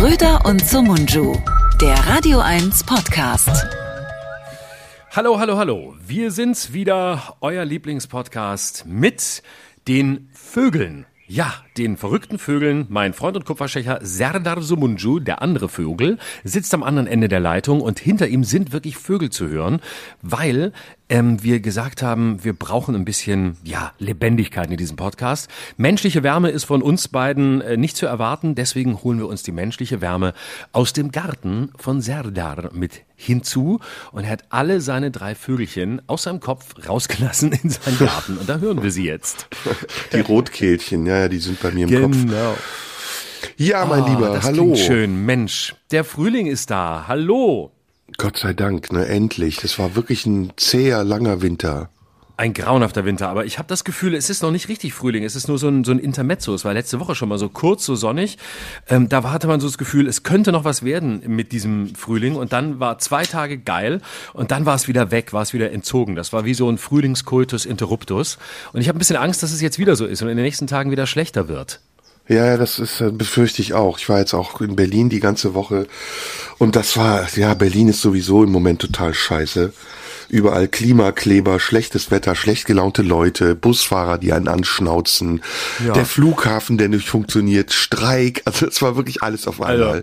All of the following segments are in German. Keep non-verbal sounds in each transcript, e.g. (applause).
Schröder und Sumunju, der Radio 1 Podcast. Hallo, hallo, hallo. Wir sind's wieder, euer Lieblingspodcast mit den Vögeln. Ja, den verrückten Vögeln. Mein Freund und Kupferstecher Serdar Sumunju, der andere Vögel, sitzt am anderen Ende der Leitung und hinter ihm sind wirklich Vögel zu hören, weil ähm, wir gesagt haben, wir brauchen ein bisschen ja Lebendigkeit in diesem Podcast. Menschliche Wärme ist von uns beiden äh, nicht zu erwarten, deswegen holen wir uns die menschliche Wärme aus dem Garten von Serdar mit hinzu und er hat alle seine drei Vögelchen aus seinem Kopf rausgelassen in seinen (laughs) Garten und da hören wir sie jetzt. Die Rotkehlchen, ja, die sind bei mir im genau. Kopf. Genau. Ja, mein Ah, Lieber, das hallo. klingt schön, Mensch. Der Frühling ist da. Hallo. Gott sei Dank, ne, endlich. Das war wirklich ein zäher, langer Winter. Ein grauenhafter Winter, aber ich habe das Gefühl, es ist noch nicht richtig Frühling. Es ist nur so ein, so ein Intermezzo. Es war letzte Woche schon mal so kurz, so sonnig. Ähm, da hatte man so das Gefühl, es könnte noch was werden mit diesem Frühling. Und dann war zwei Tage geil und dann war es wieder weg, war es wieder entzogen. Das war wie so ein Frühlingskultus interruptus. Und ich habe ein bisschen Angst, dass es jetzt wieder so ist und in den nächsten Tagen wieder schlechter wird. Ja, ja, das ist, äh, befürchte ich auch. Ich war jetzt auch in Berlin die ganze Woche und das war, ja, Berlin ist sowieso im Moment total scheiße. Überall Klimakleber, schlechtes Wetter, schlecht gelaunte Leute, Busfahrer, die einen anschnauzen, Ja. der Flughafen, der nicht funktioniert, Streik, (laughs) also es war wirklich alles auf einmal. Also,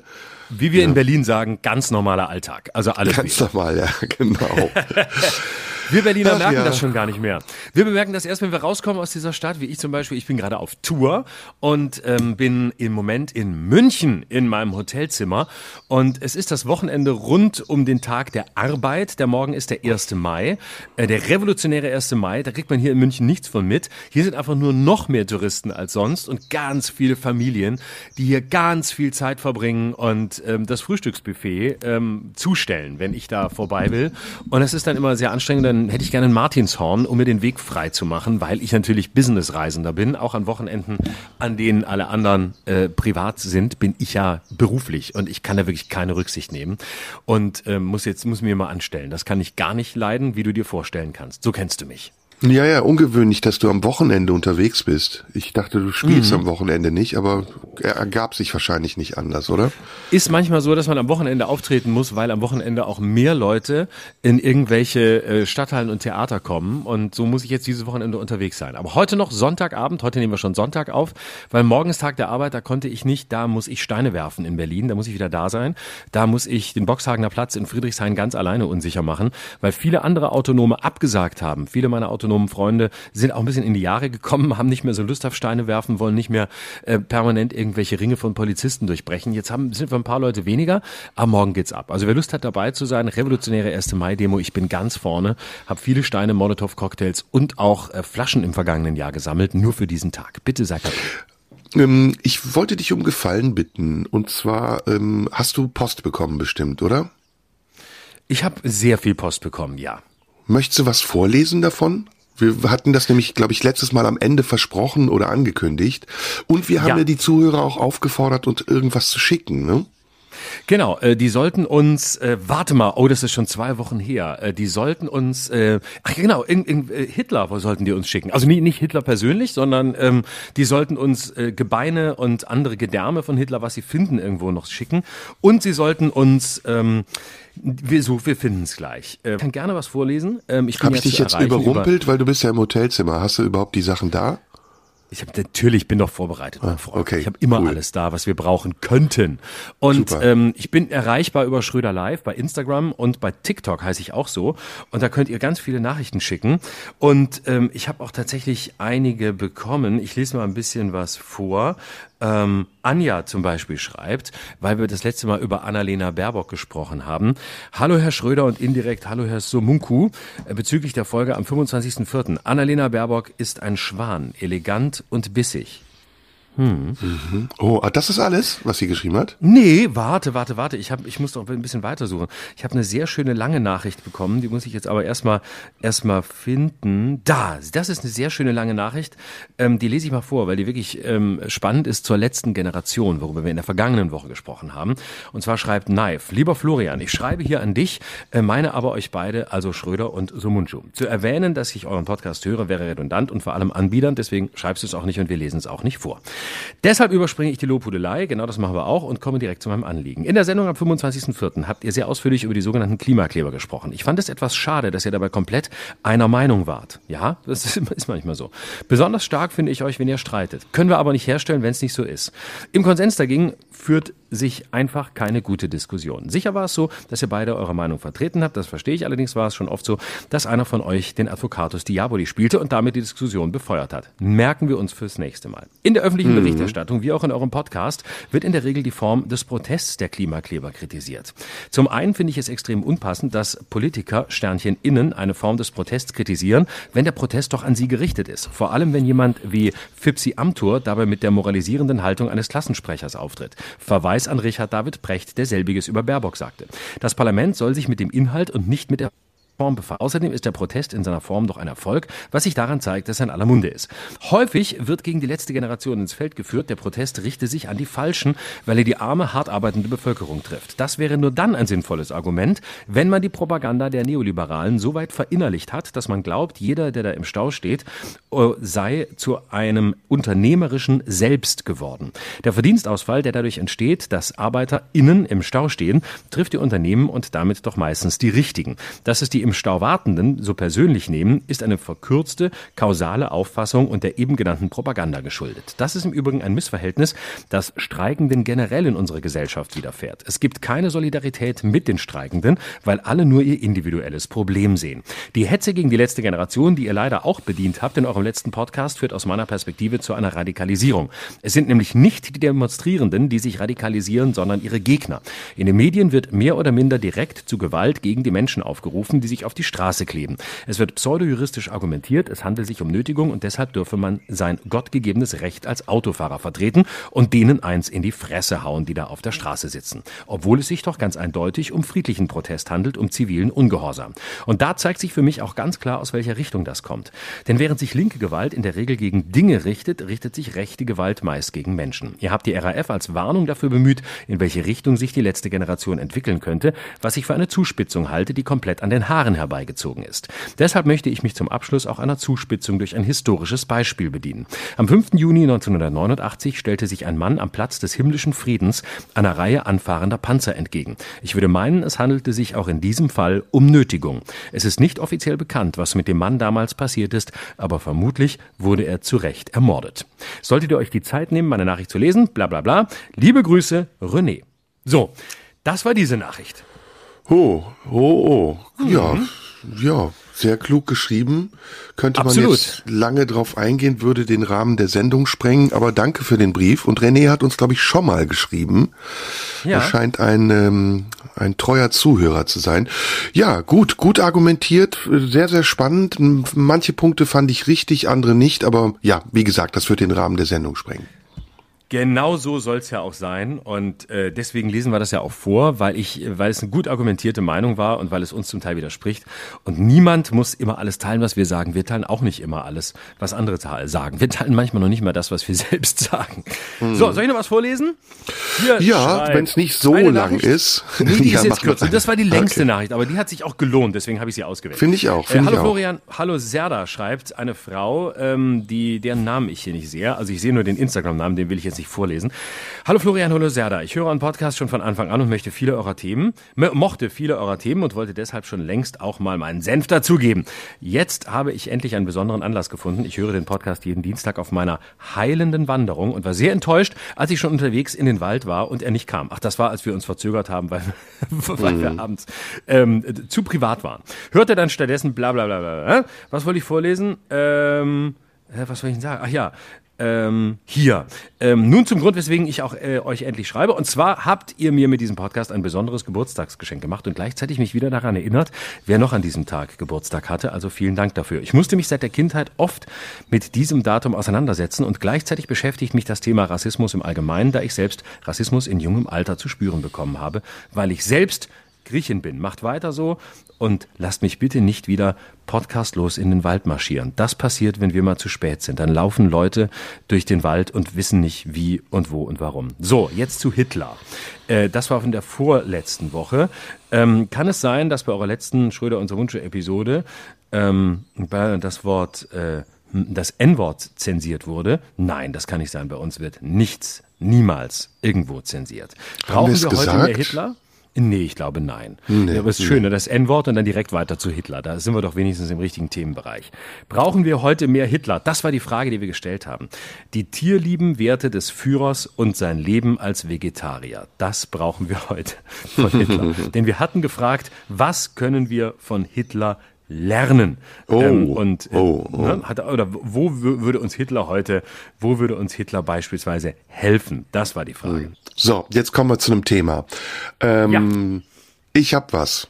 wie wir in Berlin sagen, ganz normaler Alltag. Also alles Ganz normal, ja, (laughs) genau. (laughs) Wir Berliner Ach merken ja. das schon gar nicht mehr. Wir bemerken das erst, wenn wir rauskommen aus dieser Stadt, wie ich zum Beispiel. Ich bin gerade auf Tour und ähm, bin im Moment in München in meinem Hotelzimmer. Und es ist das Wochenende rund um den Tag der Arbeit. Der Morgen ist der 1. Mai, äh, der revolutionäre 1. Mai. Da kriegt man hier in München nichts von mit. Hier sind einfach nur noch mehr Touristen als sonst und ganz viele Familien, die hier ganz viel Zeit verbringen und ähm, das Frühstücksbuffet ähm, zustellen, wenn ich da vorbei will. Und das ist dann immer sehr anstrengend. Dann hätte ich gerne ein Martinshorn, um mir den Weg frei zu machen, weil ich natürlich Businessreisender bin. Auch an Wochenenden, an denen alle anderen äh, privat sind, bin ich ja beruflich und ich kann da wirklich keine Rücksicht nehmen und ähm, muss jetzt muss mir mal anstellen. Das kann ich gar nicht leiden, wie du dir vorstellen kannst. So kennst du mich. Ja, ja, ungewöhnlich, dass du am Wochenende unterwegs bist. Ich dachte, du spielst Mhm. am Wochenende nicht, aber er ergab sich wahrscheinlich nicht anders, oder? Ist manchmal so, dass man am Wochenende auftreten muss, weil am Wochenende auch mehr Leute in irgendwelche äh, Stadthallen und Theater kommen. Und so muss ich jetzt dieses Wochenende unterwegs sein. Aber heute noch Sonntagabend, heute nehmen wir schon Sonntag auf, weil morgen ist Tag der Arbeit, da konnte ich nicht, da muss ich Steine werfen in Berlin, da muss ich wieder da sein. Da muss ich den Boxhagener Platz in Friedrichshain ganz alleine unsicher machen, weil viele andere Autonome abgesagt haben. Viele meiner autonomen Freunde sind auch ein bisschen in die Jahre gekommen, haben nicht mehr so Lust auf Steine werfen, wollen nicht mehr äh, permanent irgendwelche Ringe von Polizisten durchbrechen. Jetzt haben, sind wir ein paar Leute weniger, aber morgen geht's ab. Also wer Lust hat dabei zu sein, revolutionäre 1. Mai-Demo, ich bin ganz vorne, habe viele Steine, Molotow-Cocktails und auch äh, Flaschen im vergangenen Jahr gesammelt, nur für diesen Tag. Bitte sag dabei. Ähm, ich wollte dich um Gefallen bitten. Und zwar ähm, hast du Post bekommen bestimmt, oder? Ich habe sehr viel Post bekommen, ja. Möchtest du was vorlesen davon? Wir hatten das nämlich, glaube ich, letztes Mal am Ende versprochen oder angekündigt. Und wir haben Ja. ja, die Zuhörer auch aufgefordert, uns irgendwas zu schicken, ne? Genau, äh, die sollten uns, äh, warte mal, oh, das ist schon zwei Wochen her, äh, die sollten uns, äh, ach genau, in, in, äh, Hitler wo sollten die uns schicken. Also nicht, nicht Hitler persönlich, sondern ähm, die sollten uns äh, Gebeine und andere Gedärme von Hitler, was sie finden, irgendwo noch schicken. Und sie sollten uns, ähm, wir, so, wir finden es gleich. Äh, kann gerne was vorlesen. Ähm, ich Habe ich dich jetzt überrumpelt, weil du bist ja im Hotelzimmer. Hast du überhaupt die Sachen da? Ich habe natürlich bin doch vorbereitet, mein Freund. Ah, okay, ich habe immer cool. alles da, was wir brauchen könnten. Und Super. ähm, ich bin erreichbar über Schröder Live bei Instagram und bei TikTok heiße ich auch so. Und da könnt ihr ganz viele Nachrichten schicken. Und ähm, ich habe auch tatsächlich einige bekommen. Ich lese mal ein bisschen was vor. Ähm, Anja zum Beispiel schreibt, weil wir das letzte Mal über Annalena Baerbock gesprochen haben. Hallo Herr Schröder und indirekt Hallo Herr Somunku äh, bezüglich der Folge am 25.04. Annalena Baerbock ist ein Schwan, elegant und bissig. Oh, ah, das ist alles, was sie geschrieben hat? Nee, warte, warte, warte. Ich, hab, ich muss doch ein bisschen weitersuchen. Ich habe eine sehr schöne lange Nachricht bekommen. Die muss ich jetzt aber erstmal erstmal finden. Da, das ist eine sehr schöne lange Nachricht. Ähm, die lese ich mal vor, weil die wirklich ähm, spannend ist zur letzten Generation, worüber wir in der vergangenen Woche gesprochen haben. Und zwar schreibt Knife, lieber Florian, ich schreibe hier an dich, äh, meine aber euch beide, also Schröder und Sumunju. Zu erwähnen, dass ich euren Podcast höre, wäre redundant und vor allem anbiedernd, deswegen schreibst du es auch nicht und wir lesen es auch nicht vor. Deshalb überspringe ich die Lobhudelei, genau das machen wir auch und komme direkt zu meinem Anliegen. In der Sendung am 25.04. habt ihr sehr ausführlich über die sogenannten Klimakleber gesprochen. Ich fand es etwas schade, dass ihr dabei komplett einer Meinung wart. Ja, das ist (laughs) manchmal so. Besonders stark finde ich euch, wenn ihr streitet. Können wir aber nicht herstellen, wenn es nicht so ist. Im Konsens dagegen führt sich einfach keine gute Diskussion. Sicher war es so, dass ihr beide eure Meinung vertreten habt, das verstehe ich. Allerdings war es schon oft so, dass einer von euch den Advocatus Diaboli spielte und damit die Diskussion befeuert hat. Merken wir uns fürs nächste Mal. In der öffentlichen mhm. Berichterstattung, wie auch in eurem Podcast, wird in der Regel die Form des Protests der Klimakleber kritisiert. Zum einen finde ich es extrem unpassend, dass Politiker Sternchen innen eine Form des Protests kritisieren, wenn der Protest doch an sie gerichtet ist. Vor allem, wenn jemand wie Fipsi Amtur dabei mit der moralisierenden Haltung eines Klassensprechers auftritt. Verweis an Richard David Precht, der selbiges über Baerbock sagte. Das Parlament soll sich mit dem Inhalt und nicht mit der Form befasst. Außerdem ist der Protest in seiner Form doch ein Erfolg, was sich daran zeigt, dass er in aller Munde ist. Häufig wird gegen die letzte Generation ins Feld geführt, der Protest richte sich an die Falschen, weil er die arme, hart arbeitende Bevölkerung trifft. Das wäre nur dann ein sinnvolles Argument, wenn man die Propaganda der Neoliberalen so weit verinnerlicht hat, dass man glaubt, jeder, der da im Stau steht, äh, sei zu einem unternehmerischen Selbst geworden. Der Verdienstausfall, der dadurch entsteht, dass ArbeiterInnen im Stau stehen, trifft die Unternehmen und damit doch meistens die richtigen. Das ist die im Stau Wartenden so persönlich nehmen, ist eine verkürzte, kausale Auffassung und der eben genannten Propaganda geschuldet. Das ist im Übrigen ein Missverhältnis, das Streikenden generell in unserer Gesellschaft widerfährt. Es gibt keine Solidarität mit den Streikenden, weil alle nur ihr individuelles Problem sehen. Die Hetze gegen die letzte Generation, die ihr leider auch bedient habt in eurem letzten Podcast, führt aus meiner Perspektive zu einer Radikalisierung. Es sind nämlich nicht die Demonstrierenden, die sich radikalisieren, sondern ihre Gegner. In den Medien wird mehr oder minder direkt zu Gewalt gegen die Menschen aufgerufen, die sich sich auf die Straße kleben. Es wird pseudojuristisch argumentiert, es handelt sich um Nötigung und deshalb dürfe man sein gottgegebenes Recht als Autofahrer vertreten und denen eins in die Fresse hauen, die da auf der Straße sitzen. Obwohl es sich doch ganz eindeutig um friedlichen Protest handelt, um zivilen Ungehorsam. Und da zeigt sich für mich auch ganz klar, aus welcher Richtung das kommt. Denn während sich linke Gewalt in der Regel gegen Dinge richtet, richtet sich rechte Gewalt meist gegen Menschen. Ihr habt die RAF als Warnung dafür bemüht, in welche Richtung sich die letzte Generation entwickeln könnte, was ich für eine Zuspitzung halte, die komplett an den Haaren Jahren herbeigezogen ist. Deshalb möchte ich mich zum Abschluss auch einer Zuspitzung durch ein historisches Beispiel bedienen. Am 5. Juni 1989 stellte sich ein Mann am Platz des himmlischen Friedens einer Reihe anfahrender Panzer entgegen. Ich würde meinen, es handelte sich auch in diesem Fall um Nötigung. Es ist nicht offiziell bekannt, was mit dem Mann damals passiert ist, aber vermutlich wurde er zu Recht ermordet. Solltet ihr euch die Zeit nehmen, meine Nachricht zu lesen, bla bla bla. Liebe Grüße, René. So, das war diese Nachricht. Oh, oh, oh. Ja, mhm. ja, sehr klug geschrieben. Könnte Absolut. man jetzt lange drauf eingehen, würde den Rahmen der Sendung sprengen, aber danke für den Brief. Und René hat uns, glaube ich, schon mal geschrieben. Ja. Er scheint ein, ähm, ein treuer Zuhörer zu sein. Ja, gut, gut argumentiert, sehr, sehr spannend. Manche Punkte fand ich richtig, andere nicht, aber ja, wie gesagt, das wird den Rahmen der Sendung sprengen. Genau so soll es ja auch sein. Und äh, deswegen lesen wir das ja auch vor, weil ich, weil es eine gut argumentierte Meinung war und weil es uns zum Teil widerspricht. Und niemand muss immer alles teilen, was wir sagen. Wir teilen auch nicht immer alles, was andere sagen. Wir teilen manchmal noch nicht mal das, was wir (laughs) selbst sagen. Hm. So, soll ich noch was vorlesen? Hier ja, wenn es nicht so lang ist. Nee, die (laughs) ja, ist jetzt kürzer. Das war die längste okay. Nachricht, aber die hat sich auch gelohnt, deswegen habe ich sie ausgewählt. Finde ich auch. Find äh, hallo ich Florian, auch. hallo Serda schreibt eine Frau, ähm, die deren Namen ich hier nicht sehe. Also ich sehe nur den Instagram-Namen, den will ich jetzt nicht vorlesen. Hallo Florian, hallo Serda. Ich höre euren Podcast schon von Anfang an und möchte viele eurer Themen, mochte viele eurer Themen und wollte deshalb schon längst auch mal meinen Senf dazugeben. Jetzt habe ich endlich einen besonderen Anlass gefunden. Ich höre den Podcast jeden Dienstag auf meiner heilenden Wanderung und war sehr enttäuscht, als ich schon unterwegs in den Wald war und er nicht kam. Ach, das war, als wir uns verzögert haben, weil, (laughs) weil mhm. wir abends ähm, zu privat waren. Hörte dann stattdessen bla bla bla bla. Was wollte ich vorlesen? Ähm, was soll ich denn sagen? Ach ja, ähm, hier. Ähm, nun zum Grund, weswegen ich auch äh, euch endlich schreibe. Und zwar habt ihr mir mit diesem Podcast ein besonderes Geburtstagsgeschenk gemacht und gleichzeitig mich wieder daran erinnert, wer noch an diesem Tag Geburtstag hatte. Also vielen Dank dafür. Ich musste mich seit der Kindheit oft mit diesem Datum auseinandersetzen und gleichzeitig beschäftigt mich das Thema Rassismus im Allgemeinen, da ich selbst Rassismus in jungem Alter zu spüren bekommen habe, weil ich selbst Griechin bin. Macht weiter so und lasst mich bitte nicht wieder podcastlos in den Wald marschieren. Das passiert, wenn wir mal zu spät sind. Dann laufen Leute durch den Wald und wissen nicht wie und wo und warum. So, jetzt zu Hitler. Äh, das war von der vorletzten Woche. Ähm, kann es sein, dass bei eurer letzten Schröder unser Wunsch Episode ähm, das Wort äh, das N-Wort zensiert wurde. Nein, das kann nicht sein. Bei uns wird nichts, niemals irgendwo zensiert. Brauchen wir, wir heute mehr Hitler? Nee, ich glaube nein. Nee, aber es ist nee. schön, ne, das N-Wort und dann direkt weiter zu Hitler. Da sind wir doch wenigstens im richtigen Themenbereich. Brauchen wir heute mehr Hitler? Das war die Frage, die wir gestellt haben. Die tierlieben Werte des Führers und sein Leben als Vegetarier. Das brauchen wir (laughs) heute von Hitler. (laughs) Denn wir hatten gefragt, was können wir von Hitler lernen. Oh, ähm, und äh, oh, oh. Ne, hat, oder wo würde uns Hitler heute, wo würde uns Hitler beispielsweise helfen? Das war die Frage. Hm. So, jetzt kommen wir zu einem Thema. Ähm, ja. Ich hab was.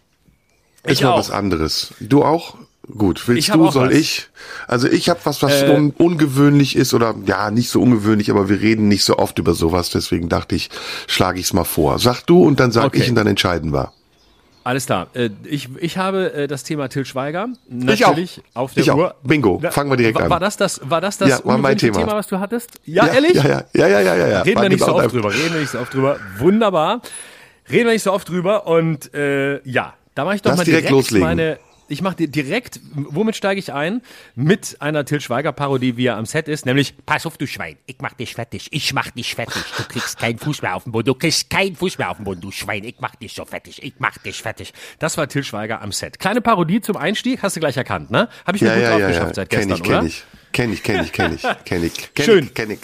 Ist ich mal auch. was anderes. Du auch? Gut, willst du, soll was. ich? Also ich habe was, was äh, un ungewöhnlich ist oder ja, nicht so ungewöhnlich, aber wir reden nicht so oft über sowas, deswegen dachte ich, schlage ich es mal vor. Sag du und dann sag okay. ich und dann entscheiden wir. Alles klar. Äh, ich, ich habe äh, das Thema Till Schweiger natürlich auf der ich Uhr. Auch. Bingo. Fangen wir direkt an. War das das, war das, das ja, war mein Thema. Thema. was du hattest? Ja, ja ehrlich? Ja, ja, ja, ja, ja, ja. Reden wir nicht so oft drüber. Reden wir nicht so oft drüber. Wunderbar. Reden wir nicht so oft drüber. Und äh, ja, da mache ich doch Lass mal direkt, direkt loslegen. meine ich mache direkt, womit steige ich ein? Mit einer Till Schweiger Parodie, wie er am Set ist, nämlich Pass auf, du Schwein, ich mach dich fertig, ich mach dich fertig, du kriegst keinen Fuß mehr auf den Boden, du kriegst keinen Fuß mehr auf den Boden, du Schwein, ich mach dich so fertig, ich mach dich fertig. Das war Till Schweiger am Set. Kleine Parodie zum Einstieg, hast du gleich erkannt, ne? Habe ich mir ja, gut ja, drauf ja, geschafft ja. seit gestern, kenn ich, oder? Kenn ich, kenn ich, kenn ich, kenn ich, kenn ich. Kenn Schön. Ich, kenn ich.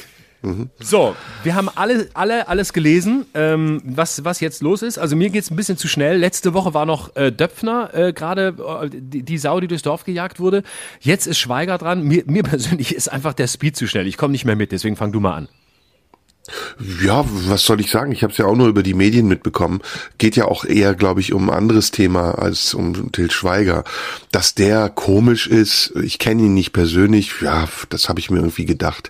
So, wir haben alle, alle alles gelesen, ähm, was, was jetzt los ist. Also mir geht's ein bisschen zu schnell. Letzte Woche war noch äh, Döpfner äh, gerade äh, die, die Sau, die durchs Dorf gejagt wurde. Jetzt ist Schweiger dran. Mir, mir (laughs) persönlich ist einfach der Speed zu schnell. Ich komme nicht mehr mit, deswegen fang du mal an. Ja, was soll ich sagen? Ich habe es ja auch nur über die Medien mitbekommen. Geht ja auch eher, glaube ich, um ein anderes Thema als um Til Schweiger. Dass der komisch ist, ich kenne ihn nicht persönlich, ja, das habe ich mir irgendwie gedacht.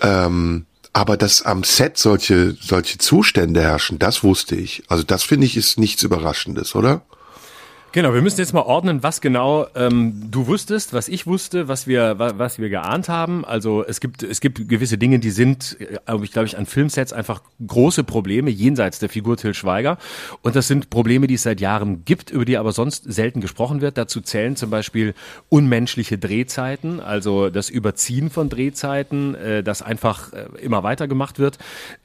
Ähm, aber dass am Set solche, solche Zustände herrschen, das wusste ich. Also das finde ich ist nichts Überraschendes, oder? Genau, wir müssen jetzt mal ordnen, was genau ähm, du wusstest, was ich wusste, was wir, was wir geahnt haben. Also es gibt, es gibt gewisse Dinge, die sind, äh, ich glaube ich, an Filmsets einfach große Probleme jenseits der Figur Till Schweiger. Und das sind Probleme, die es seit Jahren gibt, über die aber sonst selten gesprochen wird. Dazu zählen zum Beispiel unmenschliche Drehzeiten, also das Überziehen von Drehzeiten, äh, das einfach äh, immer weiter gemacht wird,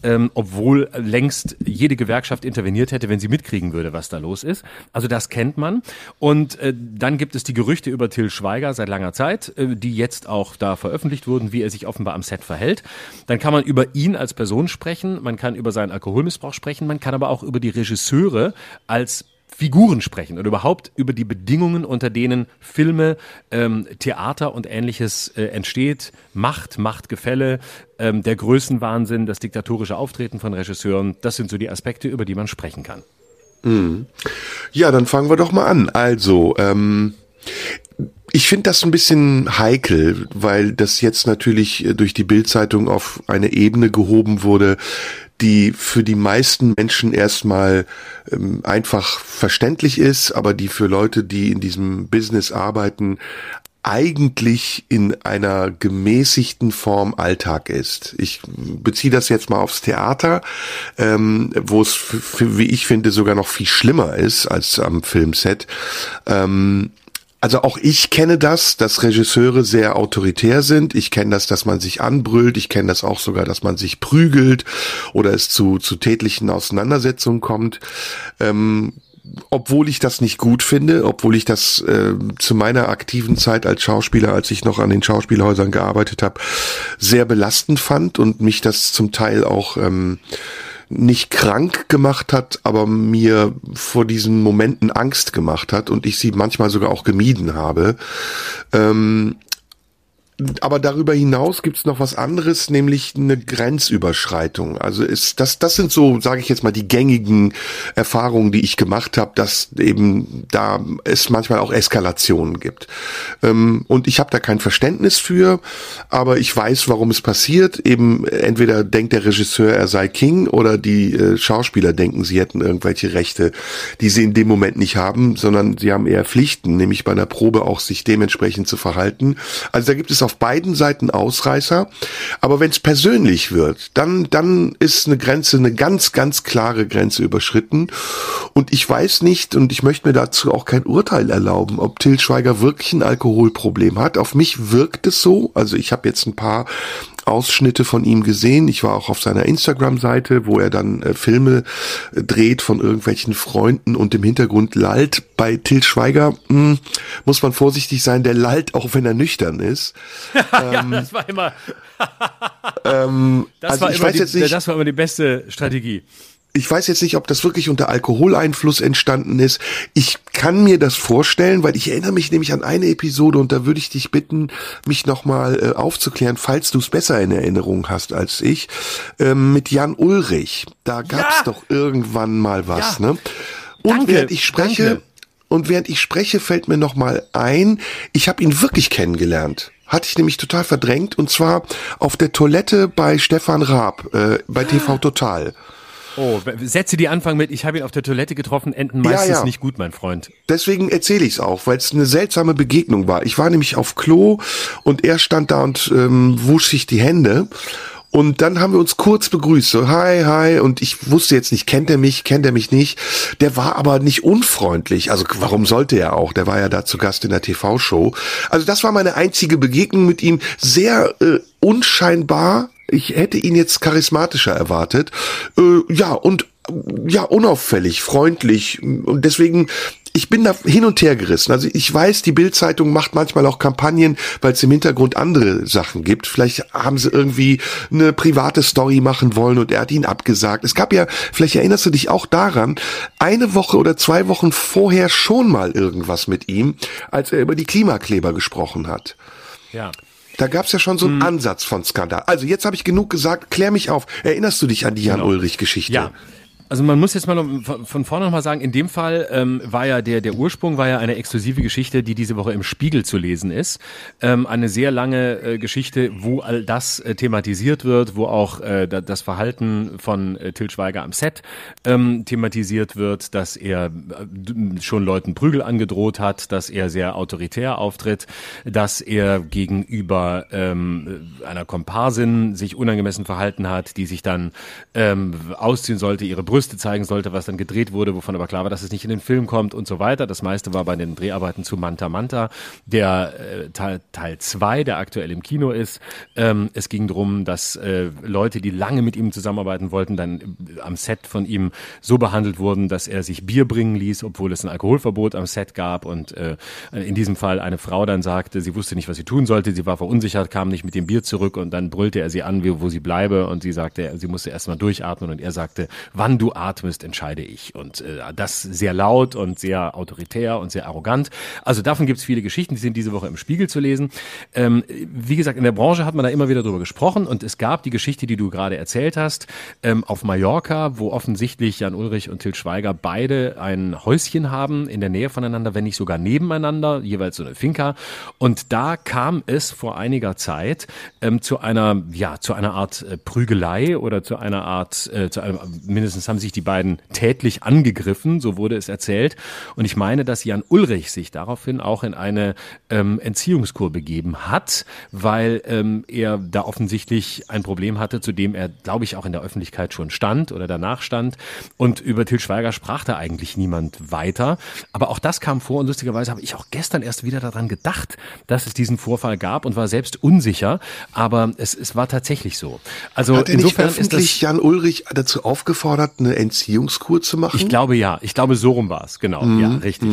ähm, obwohl längst jede Gewerkschaft interveniert hätte, wenn sie mitkriegen würde, was da los ist. Also das kennt man. Und äh, dann gibt es die Gerüchte über Till Schweiger seit langer Zeit, äh, die jetzt auch da veröffentlicht wurden, wie er sich offenbar am Set verhält. Dann kann man über ihn als Person sprechen, man kann über seinen Alkoholmissbrauch sprechen, man kann aber auch über die Regisseure als Figuren sprechen oder überhaupt über die Bedingungen, unter denen Filme, ähm, Theater und ähnliches äh, entsteht. Macht, Machtgefälle, ähm, der Größenwahnsinn, das diktatorische Auftreten von Regisseuren, das sind so die Aspekte, über die man sprechen kann. Mhm. Ja, dann fangen wir doch mal an. Also, ähm, ich finde das ein bisschen heikel, weil das jetzt natürlich durch die Bildzeitung auf eine Ebene gehoben wurde, die für die meisten Menschen erstmal ähm, einfach verständlich ist, aber die für Leute, die in diesem Business arbeiten, eigentlich in einer gemäßigten Form Alltag ist. Ich beziehe das jetzt mal aufs Theater, ähm, wo es, wie ich finde, sogar noch viel schlimmer ist als am Filmset. Ähm, also auch ich kenne das, dass Regisseure sehr autoritär sind. Ich kenne das, dass man sich anbrüllt. Ich kenne das auch sogar, dass man sich prügelt oder es zu, zu tätlichen Auseinandersetzungen kommt. Ähm, obwohl ich das nicht gut finde, obwohl ich das äh, zu meiner aktiven Zeit als Schauspieler, als ich noch an den Schauspielhäusern gearbeitet habe, sehr belastend fand und mich das zum Teil auch ähm, nicht krank gemacht hat, aber mir vor diesen Momenten Angst gemacht hat und ich sie manchmal sogar auch gemieden habe. Ähm, aber darüber hinaus gibt's noch was anderes, nämlich eine Grenzüberschreitung. Also ist das, das sind so, sage ich jetzt mal, die gängigen Erfahrungen, die ich gemacht habe, dass eben da es manchmal auch Eskalationen gibt. Ähm, und ich habe da kein Verständnis für, aber ich weiß, warum es passiert. Eben entweder denkt der Regisseur, er sei King, oder die äh, Schauspieler denken, sie hätten irgendwelche Rechte, die sie in dem Moment nicht haben, sondern sie haben eher Pflichten, nämlich bei einer Probe auch sich dementsprechend zu verhalten. Also da gibt es auf beiden Seiten Ausreißer. Aber wenn es persönlich wird, dann, dann ist eine Grenze, eine ganz, ganz klare Grenze überschritten. Und ich weiß nicht, und ich möchte mir dazu auch kein Urteil erlauben, ob Till Schweiger wirklich ein Alkoholproblem hat. Auf mich wirkt es so. Also ich habe jetzt ein paar Ausschnitte von ihm gesehen. Ich war auch auf seiner Instagram-Seite, wo er dann äh, Filme äh, dreht von irgendwelchen Freunden und im Hintergrund lallt. Bei Til Schweiger mh, hm, muss man vorsichtig sein, der lallt auch, wenn er nüchtern ist. (laughs) ja, ähm, das war immer. ähm, (laughs) das, also war immer die, jetzt nicht, das war immer die beste Strategie ich weiß jetzt nicht, ob das wirklich unter Alkoholeinfluss entstanden ist. Ich kann mir das vorstellen, weil ich erinnere mich nämlich an eine Episode und da würde ich dich bitten, mich nochmal äh, aufzuklären, falls du es besser in Erinnerung hast als ich, ähm, mit Jan Ulrich. Da gab's Ja! doch irgendwann mal was, Ja. ne? Und Danke, während ich spreche, danke. und während ich spreche, fällt mir nochmal ein, ich habe ihn wirklich kennengelernt. Hatte ich nämlich total verdrängt und zwar auf der Toilette bei Stefan Raab, äh, bei TV Total. Oh, Sätze, die anfangen mit, ich habe ihn auf der Toilette getroffen, enden meistens Ja, ja. nicht gut, mein Freund. Deswegen erzähle ich es auch, weil es eine seltsame Begegnung war. Ich war nämlich auf Klo und er stand da und ähm, wusch sich die Hände. Und dann haben wir uns kurz begrüßt, so hi, hi. Und ich wusste jetzt nicht, kennt er mich, kennt er mich nicht. Der war aber nicht unfreundlich. Also warum sollte er auch? Der war ja da zu Gast in der TV-Show. Also das war meine einzige Begegnung mit ihm. Sehr äh, unscheinbar. Ich hätte ihn jetzt charismatischer erwartet. Äh, ja, und ja, unauffällig, freundlich. Und deswegen, ich bin da hin und her gerissen. Also ich weiß, die Bild-Zeitung macht manchmal auch Kampagnen, weil es im Hintergrund andere Sachen gibt. Vielleicht haben sie irgendwie eine private Story machen wollen und er hat ihn abgesagt. Es gab ja, vielleicht erinnerst du dich auch daran, eine Woche oder zwei Wochen vorher schon mal irgendwas mit ihm, als er über die Klimakleber gesprochen hat. Ja. Da gab's ja schon so einen Ansatz von Skandal. Also jetzt habe ich genug gesagt, klär mich auf. Erinnerst du dich an die Jan-Ulrich-Geschichte? Ja. Also man muss jetzt mal von- vorne noch mal sagen, in dem Fall ähm, war ja der, der Ursprung war ja eine exklusive Geschichte, die diese Woche im Spiegel zu lesen ist. Ähm, eine sehr lange äh, Geschichte, wo all das äh, thematisiert wird, wo auch äh, da, das Verhalten von äh, Til Schweiger am Set ähm, thematisiert wird, dass er äh, schon Leuten Prügel angedroht hat, dass er sehr autoritär auftritt, dass er gegenüber ähm, einer Komparsin sich unangemessen verhalten hat, die sich dann ähm, ausziehen sollte, ihre Brüste zeigen sollte, was dann gedreht wurde, wovon aber klar war, dass es nicht in den Film kommt und so weiter. Das meiste war bei den Dreharbeiten zu Manta Manta, der äh, Teil Teil der aktuell im Kino ist. Ähm, es ging darum, dass äh, Leute, die lange mit ihm zusammenarbeiten wollten, dann äh, am Set von ihm so behandelt wurden, dass er sich Bier bringen ließ, obwohl es ein Alkoholverbot am Set gab und äh, in diesem Fall eine Frau dann sagte, sie wusste nicht, was sie tun sollte, sie war verunsichert, kam nicht mit dem Bier zurück und dann brüllte er sie an, wo sie bleibe und sie sagte, sie musste erstmal durchatmen und er sagte, wann du atmest, entscheide ich und äh, das sehr laut und sehr autoritär und sehr arrogant. Also davon gibt es viele Geschichten, die sind diese Woche im Spiegel zu lesen. Ähm, wie gesagt, in der Branche hat man da immer wieder drüber gesprochen und es gab die Geschichte, die du gerade erzählt hast, ähm, auf Mallorca, wo offensichtlich Jan Ulrich und Til Schweiger beide ein Häuschen haben, in der Nähe voneinander, wenn nicht sogar nebeneinander, jeweils so eine Finca. Und da kam es vor einiger Zeit ähm, zu einer, ja, zu einer Art äh, Prügelei oder zu einer Art, äh, zu einem, mindestens haben sich die beiden tätlich angegriffen, so wurde es erzählt. Und ich meine, dass Jan Ulrich sich daraufhin auch in eine ähm, Entziehungskur begeben hat, weil ähm, er da offensichtlich ein Problem hatte, zu dem er, glaube ich, auch in der Öffentlichkeit schon stand oder danach stand. Und über Til Schweiger sprach da eigentlich niemand weiter. Aber auch das kam vor und lustigerweise habe ich auch gestern erst wieder daran gedacht, dass es diesen Vorfall gab und war selbst unsicher. Aber es, es war tatsächlich so. Also er insofern ist das. Jan Ulrich dazu aufgefordert, eine Entziehungskur zu machen? Ich glaube ja. Ich glaube, so rum war es. Genau. Mhm. Ja, richtig.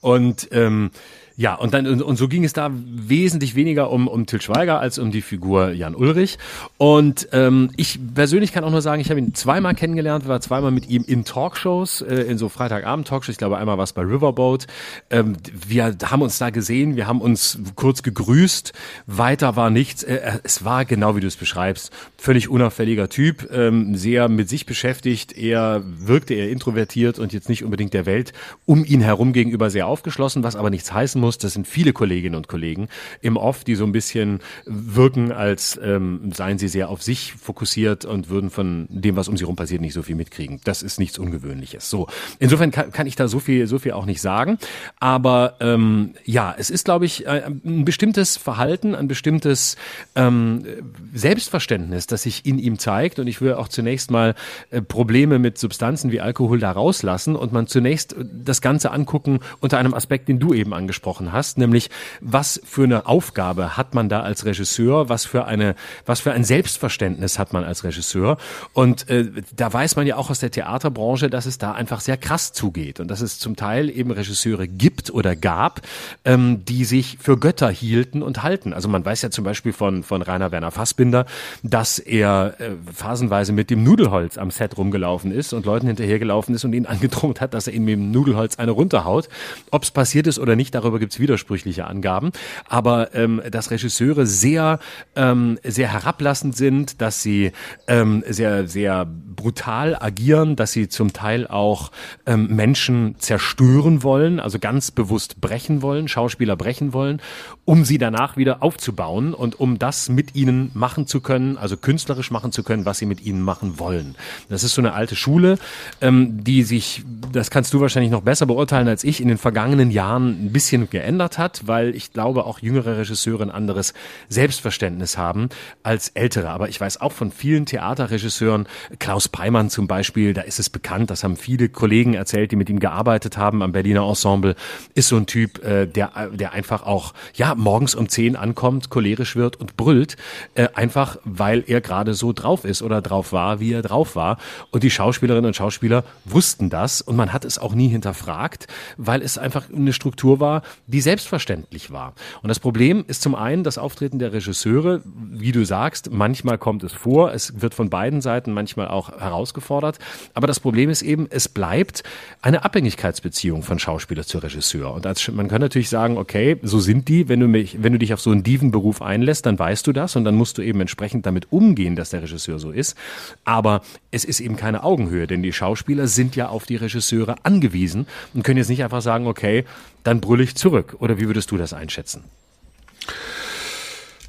Und ähm, ja, und dann und, und so ging es da wesentlich weniger um um Til Schweiger als um die Figur Jan Ulrich. Und ähm, ich persönlich kann auch nur sagen, ich habe ihn zweimal kennengelernt, war zweimal mit ihm in Talkshows, äh, in so Freitagabend-Talkshows. Ich glaube, einmal war es bei Riverboat. Ähm, wir haben uns da gesehen, wir haben uns kurz gegrüßt. Weiter war nichts. Äh, es war genau wie du es beschreibst, völlig unauffälliger Typ, ähm, sehr mit sich beschäftigt. Er wirkte eher introvertiert und jetzt nicht unbedingt der Welt um ihn herum gegenüber sehr aufgeschlossen, was aber nichts heißen muss muss. Das sind viele Kolleginnen und Kollegen im Off, die so ein bisschen wirken, als ähm, seien sie sehr auf sich fokussiert und würden von dem, was um sie rum passiert, nicht so viel mitkriegen. Das ist nichts Ungewöhnliches. So, insofern kann, kann ich da so viel, so viel auch nicht sagen. Aber ähm, ja, es ist, glaube ich, ein bestimmtes Verhalten, ein bestimmtes ähm, Selbstverständnis, das sich in ihm zeigt. Und ich würde auch zunächst mal äh, Probleme mit Substanzen wie Alkohol da rauslassen und man zunächst das Ganze angucken unter einem Aspekt, den du eben angesprochen hast, nämlich was für eine Aufgabe hat man da als Regisseur, was für eine, was für ein Selbstverständnis hat man als Regisseur. Und äh, da weiß man ja auch aus der Theaterbranche, dass es da einfach sehr krass zugeht und dass es zum Teil eben Regisseure gibt oder gab, ähm, die sich für Götter hielten und halten. Also man weiß ja zum Beispiel von, von Rainer Werner Fassbinder, dass er äh, phasenweise mit dem Nudelholz am Set rumgelaufen ist und Leuten hinterhergelaufen ist und ihnen (laughs) angedroht hat, dass er ihnen mit dem Nudelholz eine runterhaut. Ob es passiert ist oder nicht, darüber gibt es widersprüchliche Angaben. Aber ähm, dass Regisseure sehr, ähm, sehr herablassend sind, dass sie ähm, sehr, sehr brutal agieren, dass sie zum Teil auch ähm, Menschen zerstören wollen, also ganz bewusst brechen wollen, Schauspieler brechen wollen, um sie danach wieder aufzubauen und um das mit ihnen machen zu können, also künstlerisch machen zu können, was sie mit ihnen machen wollen. Das ist so eine alte Schule, ähm, die sich, das kannst du wahrscheinlich noch besser beurteilen als ich, in den vergangenen Jahren ein bisschen geändert hat, weil ich glaube, auch jüngere Regisseure ein anderes Selbstverständnis haben als ältere. Aber ich weiß auch von vielen Theaterregisseuren, Klaus Peimann zum Beispiel, da ist es bekannt, das haben viele Kollegen erzählt, die mit ihm gearbeitet haben am Berliner Ensemble, ist so ein Typ, äh, der, der einfach auch, ja, morgens um zehn ankommt, cholerisch wird und brüllt, äh, einfach weil er gerade so drauf ist oder drauf war, wie er drauf war. Und die Schauspielerinnen und Schauspieler wussten das und man hat es auch nie hinterfragt, weil es einfach eine Struktur war, die selbstverständlich war. Und das Problem ist zum einen das Auftreten der Regisseure, wie du sagst, manchmal kommt es vor, es wird von beiden Seiten manchmal auch herausgefordert, aber das Problem ist eben, es bleibt eine Abhängigkeitsbeziehung von Schauspieler zu Regisseur. Und als, man kann natürlich sagen, okay, so sind die, wenn du mich, wenn du dich auf so einen Dievenberuf einlässt, dann weißt du das und dann musst du eben entsprechend damit umgehen, dass der Regisseur so ist. Aber es ist eben keine Augenhöhe, denn die Schauspieler sind ja auf die Regisseure angewiesen und können jetzt nicht einfach sagen, okay, dann brülle ich zurück. Oder wie würdest du das einschätzen?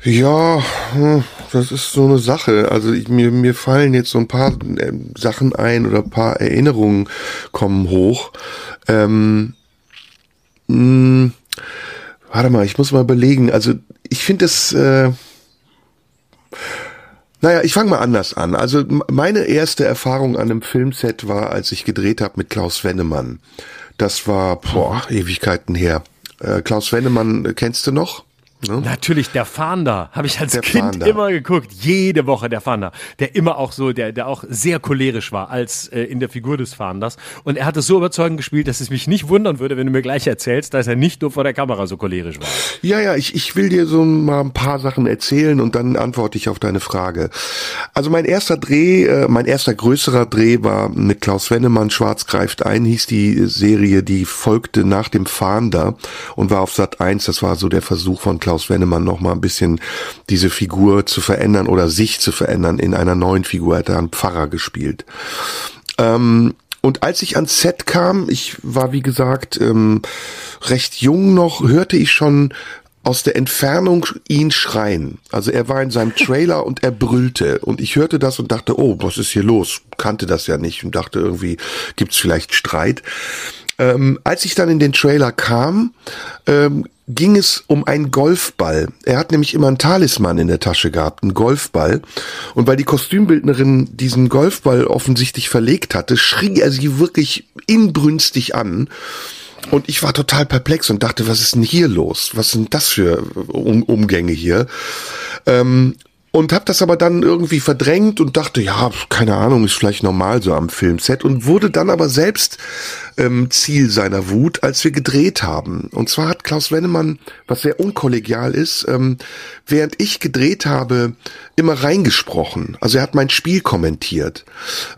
Ja, hm, das ist so eine Sache. Also ich, mir, mir fallen jetzt so ein paar äh, Sachen ein oder ein paar Erinnerungen kommen hoch. Ähm, mh, hm, warte mal, ich muss mal überlegen. Also ich finde es... Äh, naja, ich fange mal anders an. Also meine erste Erfahrung an einem Filmset war, als ich gedreht habe mit Klaus Wennemann. Das war, boah, Ewigkeiten her. Äh, Klaus Wennemann, kennst du noch? Ne? Natürlich, der Fahnder, habe ich als der Kind Fahnder. immer geguckt. Jede Woche der Fahnder, der immer auch so, der, der auch sehr cholerisch war als äh, in der Figur des Fahnders. Und er hat es so überzeugend gespielt, dass es mich nicht wundern würde, wenn du mir gleich erzählst, dass er nicht nur vor der Kamera so cholerisch war. Ja, ja, ich, ich will dir so mal ein paar Sachen erzählen und dann antworte ich auf deine Frage. Also mein erster Dreh, äh, mein erster größerer Dreh war mit Klaus Wennemann, Schwarz greift ein, hieß die Serie, die folgte nach dem Fahnder und war auf Sat 1. Das war so der Versuch von Klaus Klaus Wennemann noch mal ein bisschen diese Figur zu verändern oder sich zu verändern in einer neuen Figur. Er hat einen Pfarrer gespielt. Ähm, und als ich ans Set kam, ich war wie gesagt ähm, recht jung noch, hörte ich schon aus der Entfernung ihn schreien. Also er war in seinem Trailer und er brüllte. Und ich hörte das und dachte, oh, was ist hier los? Kannte das ja nicht und dachte irgendwie, gibt's vielleicht Streit. Ähm, als ich dann in den Trailer kam, ähm, ging es um einen Golfball. Er hat nämlich immer einen Talisman in der Tasche gehabt, einen Golfball. Und weil die Kostümbildnerin diesen Golfball offensichtlich verlegt hatte, schrie er sie wirklich inbrünstig an. Und ich war total perplex und dachte, was ist denn hier los? Was sind das für um Umgänge hier? Ähm, und habe das aber dann irgendwie verdrängt und dachte, ja, keine Ahnung, ist vielleicht normal so am Filmset und wurde dann aber selbst ähm, Ziel seiner Wut, als wir gedreht haben. Und zwar hat Klaus Wennemann, was sehr unkollegial ist, ähm, während ich gedreht habe, immer reingesprochen. Also er hat mein Spiel kommentiert.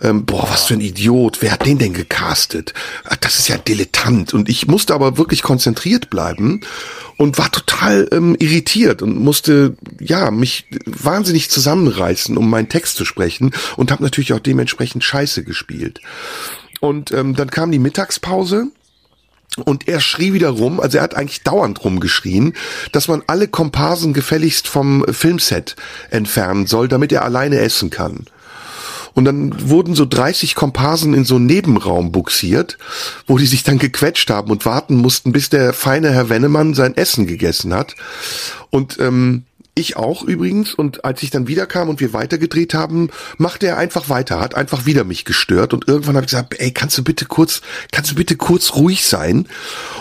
Ähm, boah, was für ein Idiot, wer hat den denn gecastet? Das ist ja dilettant. Und ich musste aber wirklich konzentriert bleiben und war total ähm, irritiert und musste ja mich wahnsinnig zusammenreißen, um meinen Text zu sprechen und habe natürlich auch dementsprechend Scheiße gespielt. Und ähm, dann kam die Mittagspause Und er schrie wieder rum, also er hat eigentlich dauernd rumgeschrien, dass man alle Komparsen gefälligst vom Filmset entfernen soll, damit er alleine essen kann. Und dann wurden so 30 Komparsen in so einen Nebenraum buxiert, wo die sich dann gequetscht haben und warten mussten, bis der feine Herr Wennemann sein Essen gegessen hat. Und ähm, ich auch übrigens. Und als ich dann wiederkam und wir weitergedreht haben, machte er einfach weiter, hat einfach wieder mich gestört. Und irgendwann habe ich gesagt, ey, kannst du bitte kurz, kannst du bitte kurz ruhig sein?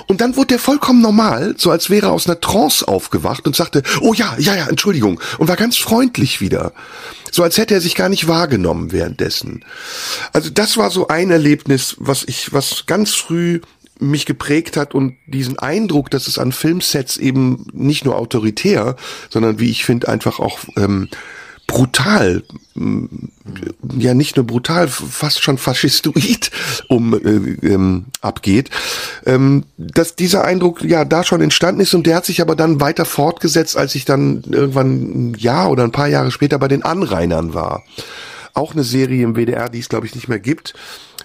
Und dann wurde er vollkommen normal, so als wäre er aus einer Trance aufgewacht und sagte, oh ja, ja, ja, Entschuldigung. Und war ganz freundlich wieder. So als hätte er sich gar nicht wahrgenommen währenddessen. Also das war so ein Erlebnis, was ich, was ganz früh mich geprägt hat und diesen Eindruck, dass es an Filmsets eben nicht nur autoritär, sondern wie ich finde einfach auch ähm, brutal, mm, ja nicht nur brutal, fast schon faschistoid (laughs) um äh, ähm, abgeht, ähm, dass dieser Eindruck ja da schon entstanden ist und der hat sich aber dann weiter fortgesetzt, als ich dann irgendwann ein Jahr oder ein paar Jahre später bei den Anrainern war. Auch eine Serie im WDR, die es glaube ich nicht mehr gibt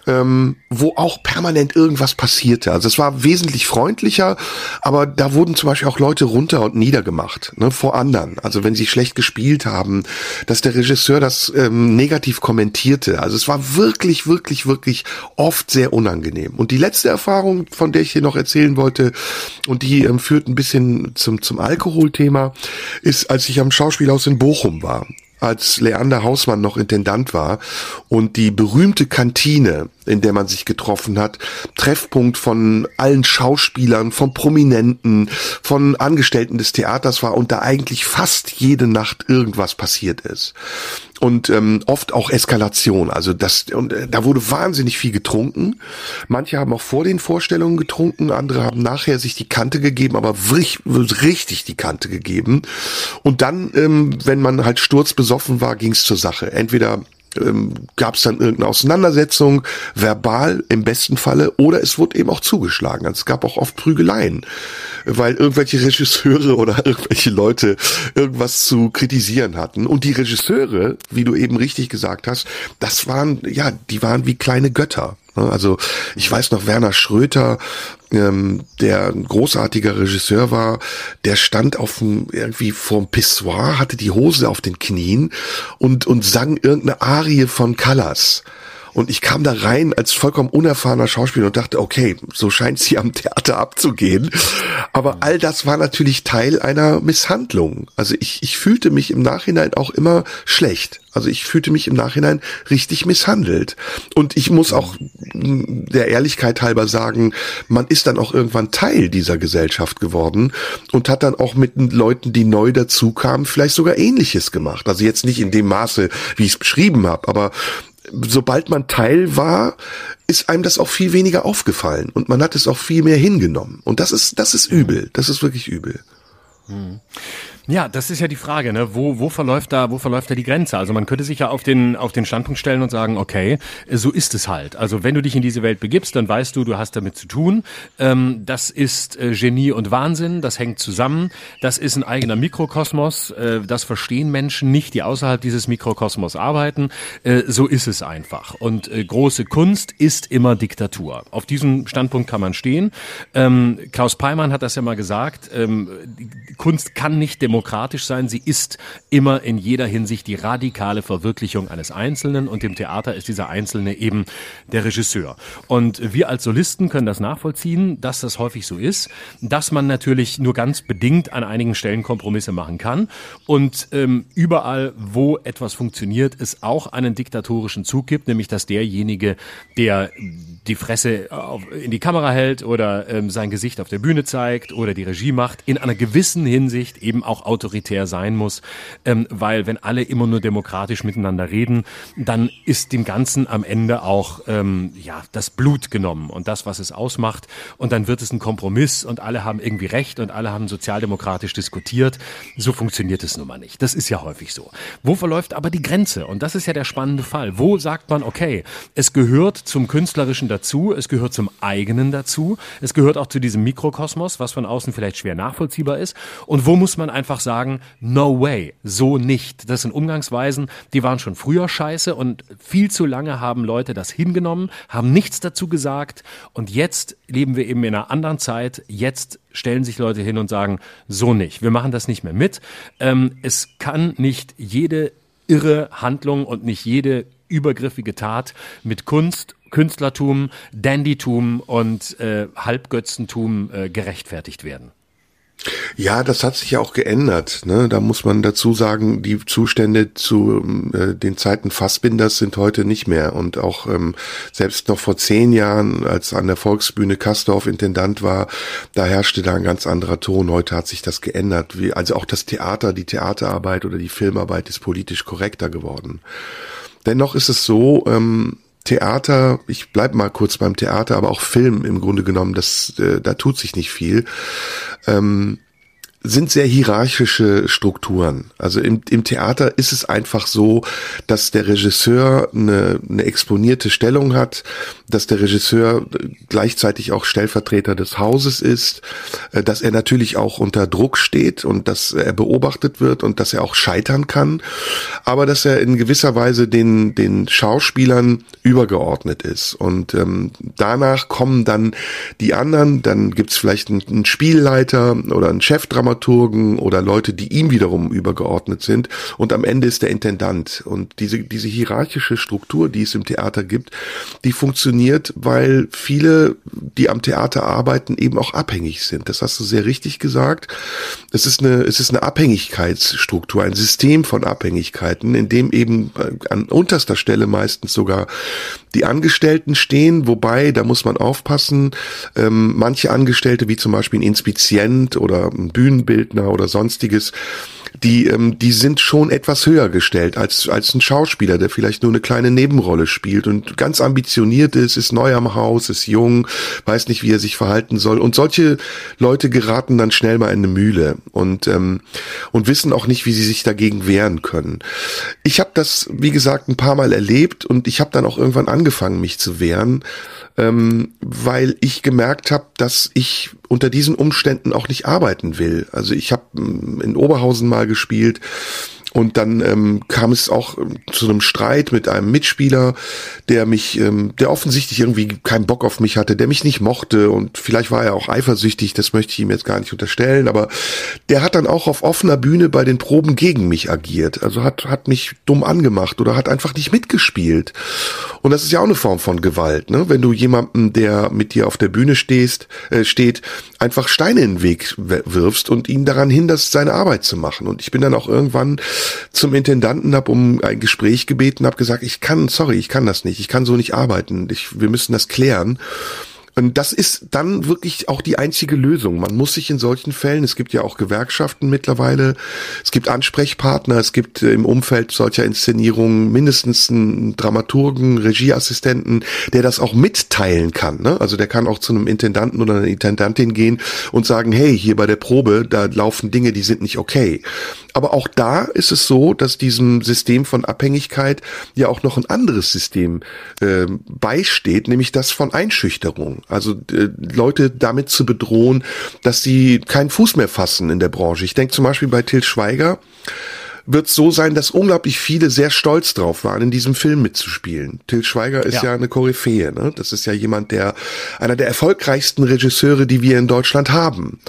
ähm, wo auch permanent irgendwas passierte. Also es war wesentlich freundlicher, aber da wurden zum Beispiel auch Leute runter und niedergemacht ne, vor anderen. Also wenn sie schlecht gespielt haben, dass der Regisseur das ähm, negativ kommentierte. Also es war wirklich, wirklich, wirklich oft sehr unangenehm. Und die letzte Erfahrung, von der ich hier noch erzählen wollte, und die ähm, führt ein bisschen zum, zum Alkoholthema, ist, als ich am Schauspielhaus in Bochum war als Leander Hausmann noch Intendant war und die berühmte Kantine, in der man sich getroffen hat, Treffpunkt von allen Schauspielern, von Prominenten, von Angestellten des Theaters war und da eigentlich fast jede Nacht irgendwas passiert ist und ähm, oft auch Eskalation. Also das und äh, da wurde wahnsinnig viel getrunken. Manche haben auch vor den Vorstellungen getrunken, andere haben nachher sich die Kante gegeben, aber richtig, richtig die Kante gegeben. Und dann, ähm, wenn man halt sturzbesoffen war, ging's zur Sache. Entweder ähm, gab es dann irgendeine Auseinandersetzung, verbal im besten Falle, oder es wurde eben auch zugeschlagen. Also es gab auch oft Prügeleien, weil irgendwelche Regisseure (laughs) oder irgendwelche Leute irgendwas zu kritisieren hatten. Und die Regisseure, wie du eben richtig gesagt hast, das waren, ja, die waren wie kleine Götter. Ne? Also ich weiß noch, Werner Schröter, ähm, der ein großartiger Regisseur war, der stand auf dem, irgendwie vorm Pissoir, hatte die Hose auf den Knien und, und sang irgendeine Arie von Callas. Und ich kam da rein als vollkommen unerfahrener Schauspieler und dachte, okay, so scheint sie am Theater abzugehen. Aber all das war natürlich Teil einer Misshandlung. Also ich, ich fühlte mich im Nachhinein auch immer schlecht. Also ich fühlte mich im Nachhinein richtig misshandelt. Und ich muss auch der Ehrlichkeit halber sagen, man ist dann auch irgendwann Teil dieser Gesellschaft geworden und hat dann auch mit Leuten, die neu dazukamen, vielleicht sogar ähnliches gemacht. Also jetzt nicht in dem Maße, wie ich es beschrieben habe, aber sobald man Teil war, ist einem das auch viel weniger aufgefallen und man hat es auch viel mehr hingenommen. Und das ist, das ist übel. Das ist wirklich übel. Ja, das ist ja die Frage, ne? Wo, wo verläuft da, wo verläuft da die Grenze? Also man könnte sich ja auf den, auf den Standpunkt stellen und sagen, okay, so ist es halt. Also wenn du dich in diese Welt begibst, dann weißt du, du hast damit zu tun. Ähm, das ist äh, Genie und Wahnsinn, das hängt zusammen. Das ist ein eigener Mikrokosmos. Äh, das verstehen Menschen nicht, die außerhalb dieses Mikrokosmos arbeiten. Äh, so ist es einfach. Und äh, große Kunst ist immer Diktatur. Auf diesem Standpunkt kann man stehen. Ähm, Klaus Peimann hat das ja mal gesagt. Ähm, Kunst kann nicht demokratisch demokratisch sein. Sie ist immer in jeder Hinsicht die radikale Verwirklichung eines Einzelnen und im Theater ist dieser Einzelne eben der Regisseur. Und wir als Solisten können das nachvollziehen, dass das häufig so ist, dass man natürlich nur ganz bedingt an einigen Stellen Kompromisse machen kann und ähm, überall, wo etwas funktioniert, es auch einen diktatorischen Zug gibt, nämlich dass derjenige, der die Fresse in die Kamera hält oder ähm, sein Gesicht auf der Bühne zeigt oder die Regie macht, in einer gewissen Hinsicht eben auch autoritär sein muss, ähm, weil wenn alle immer nur demokratisch miteinander reden, dann ist dem Ganzen am Ende auch ähm, ja das Blut genommen und das, was es ausmacht, und dann wird es ein Kompromiss und alle haben irgendwie recht und alle haben sozialdemokratisch diskutiert. So funktioniert es nun mal nicht. Das ist ja häufig so. Wo verläuft aber die Grenze? Und das ist ja der spannende Fall. Wo sagt man, okay, es gehört zum künstlerischen dazu, es gehört zum eigenen dazu, es gehört auch zu diesem Mikrokosmos, was von außen vielleicht schwer nachvollziehbar ist. Und wo muss man einfach einfach sagen, no way, so nicht. Das sind Umgangsweisen, die waren schon früher scheiße und viel zu lange haben Leute das hingenommen, haben nichts dazu gesagt und jetzt leben wir eben in einer anderen Zeit. Jetzt stellen sich Leute hin und sagen, so nicht. Wir machen das nicht mehr mit. Ähm, es kann nicht jede irre Handlung und nicht jede übergriffige Tat mit Kunst, Künstlertum, Dandytum und äh, Halbgötzentum äh, gerechtfertigt werden. Ja, das hat sich ja auch geändert. Ne? Da muss man dazu sagen, die Zustände zu äh, den Zeiten Fassbinders sind heute nicht mehr. Und auch ähm, selbst noch vor zehn Jahren, als an der Volksbühne Kastorf Intendant war, da herrschte da ein ganz anderer Ton. Heute hat sich das geändert. Wie, also auch das Theater, die Theaterarbeit oder die Filmarbeit ist politisch korrekter geworden. Dennoch ist es so, ähm, Theater, ich bleib mal kurz beim Theater, aber auch Film im Grunde genommen, das, äh, da tut sich nicht viel. Ähm, sind sehr hierarchische Strukturen. Also im, im Theater ist es einfach so, dass der Regisseur eine, eine exponierte Stellung hat, dass der Regisseur gleichzeitig auch Stellvertreter des Hauses ist, äh, dass er natürlich auch unter Druck steht und dass er beobachtet wird und dass er auch scheitern kann, aber dass er in gewisser Weise den, den Schauspielern übergeordnet ist. Und ähm, danach kommen dann die anderen, dann gibt's vielleicht einen, einen Spielleiter oder einen Chefdramaturgen oder Leute, die ihm wiederum übergeordnet sind. Und am Ende ist der Intendant. Und diese, diese hierarchische Struktur, die es im Theater gibt, die funktioniert weil viele, die am Theater arbeiten, eben auch abhängig sind. Das hast du sehr richtig gesagt. Es ist eine, es ist eine Abhängigkeitsstruktur, ein System von Abhängigkeiten, in dem eben äh, an unterster Stelle meistens sogar die Angestellten stehen, wobei, da muss man aufpassen, ähm, manche Angestellte, wie zum Beispiel ein Inspizient oder ein Bühnenbildner oder sonstiges, die, ähm, die sind schon etwas höher gestellt als, als ein Schauspieler, der vielleicht nur eine kleine Nebenrolle spielt und ganz ambitioniert ist, ist neu am Haus, ist jung, weiß nicht, wie er sich verhalten soll. Und solche Leute geraten dann schnell mal in eine Mühle und, ähm, und wissen auch nicht, wie sie sich dagegen wehren können. Ich habe das, wie gesagt, ein paar Mal erlebt und ich habe dann auch irgendwann angefangen, mich zu wehren ähm, weil ich gemerkt habe, dass ich unter diesen Umständen auch nicht arbeiten will. Also ich habe mm, in Oberhausen mal gespielt und dann ähm, kam es auch ähm, zu einem Streit mit einem Mitspieler, der mich, ähm, der offensichtlich irgendwie keinen Bock auf mich hatte, der mich nicht mochte und vielleicht war er auch eifersüchtig, das möchte ich ihm jetzt gar nicht unterstellen, aber der hat dann auch auf offener Bühne bei den Proben gegen mich agiert. Also hat, hat mich dumm angemacht oder hat einfach nicht mitgespielt. Und das ist ja auch eine Form von Gewalt, ne? Wenn du jemanden, der mit dir auf der Bühne stehst, äh, steht, einfach Steine in den Weg wirfst und ihn daran hinderst, seine Arbeit zu machen. Und ich bin dann auch irgendwann zum Intendanten, habe um ein Gespräch gebeten, habe gesagt, ich kann, sorry, ich kann das nicht, ich kann so nicht arbeiten, ich, wir müssen das klären. Und das ist dann wirklich auch die einzige Lösung. Man muss sich in solchen Fällen, es gibt ja auch Gewerkschaften mittlerweile, es gibt Ansprechpartner, es gibt äh, im Umfeld solcher Inszenierungen mindestens einen Dramaturgen, Regieassistenten, der das auch mitteilen kann. Ne? Also der kann auch zu einem Intendanten oder einer Intendantin gehen und sagen, hey, hier bei der Probe, da laufen Dinge, die sind nicht okay. Aber auch da ist es so, dass diesem System von Abhängigkeit ja auch noch ein anderes System äh, beisteht, nämlich das von Einschüchterung. Also äh, Leute damit zu bedrohen, dass sie keinen Fuß mehr fassen in der Branche. Ich denke zum Beispiel bei Till Schweiger wird es so sein, dass unglaublich viele sehr stolz drauf waren, in diesem Film mitzuspielen. Till Schweiger ist ja, ja eine Koryphäe. Ne? Das ist ja jemand, der einer der erfolgreichsten Regisseure, die wir in Deutschland haben.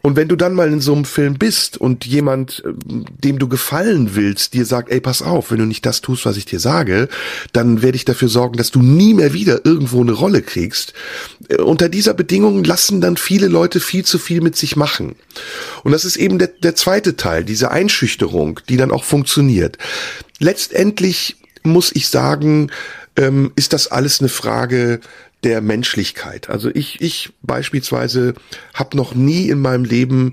Und wenn du dann mal in so einem Film bist und jemand, äh, dem du gefallen willst, dir sagt, ey, pass auf, wenn du nicht das tust, was ich dir sage, dann werde ich dafür sorgen, dass du nie mehr wieder irgendwo eine Rolle kriegst. Äh, unter dieser Bedingung lassen dann viele Leute viel zu viel mit sich machen. Und das ist eben der, der zweite Teil, diese Einschüchterung, die dann auch funktioniert. Letztendlich muss ich sagen, ähm, ist das alles eine Frage der Menschlichkeit. Also ich, ich beispielsweise habe noch nie in meinem Leben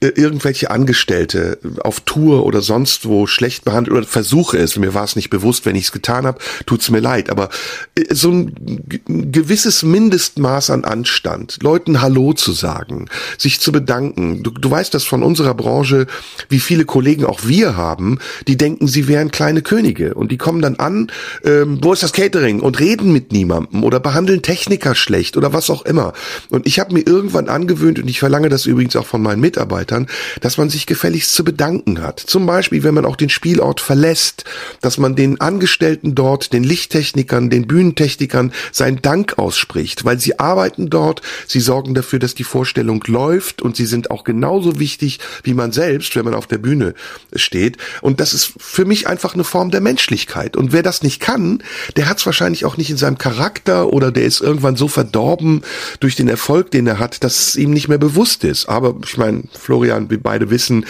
irgendwelche Angestellte auf Tour oder sonst wo schlecht behandelt oder versuche es, mir war es nicht bewusst, wenn ich es getan habe, tut's mir leid, aber äh, so ein gewisses Mindestmaß an Anstand, Leuten Hallo zu sagen, sich zu bedanken. Du, du weißt das von unserer Branche, wie viele Kollegen auch wir haben, die denken, sie wären kleine Könige. Und die kommen dann an, ähm, wo ist das Catering? Und reden mit niemandem oder behandeln Techniker schlecht oder was auch immer. Und ich habe mir irgendwann angewöhnt und ich verlange das übrigens auch von meinen Mitarbeitern, Mitarbeitern, dass man sich gefälligst zu bedanken hat. Zum Beispiel, wenn man auch den Spielort verlässt, dass man den Angestellten dort, den Lichttechnikern, den Bühnentechnikern seinen Dank ausspricht, weil sie arbeiten dort, sie sorgen dafür, dass die Vorstellung läuft und sie sind auch genauso wichtig wie man selbst, wenn man auf der Bühne steht. Und das ist für mich einfach eine Form der Menschlichkeit. Und wer das nicht kann, der hat es wahrscheinlich auch nicht in seinem Charakter oder der ist irgendwann so verdorben durch den Erfolg, den er hat, dass es ihm nicht mehr bewusst ist. Aber ich meine, Florian, wir beide wissen,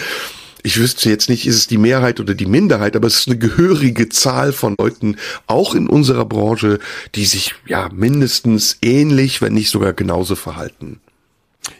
ich wüsste jetzt nicht, ist es die Mehrheit oder die Minderheit, aber es ist eine gehörige Zahl von Leuten, auch in unserer Branche, die sich ja mindestens ähnlich, wenn nicht sogar genauso verhalten.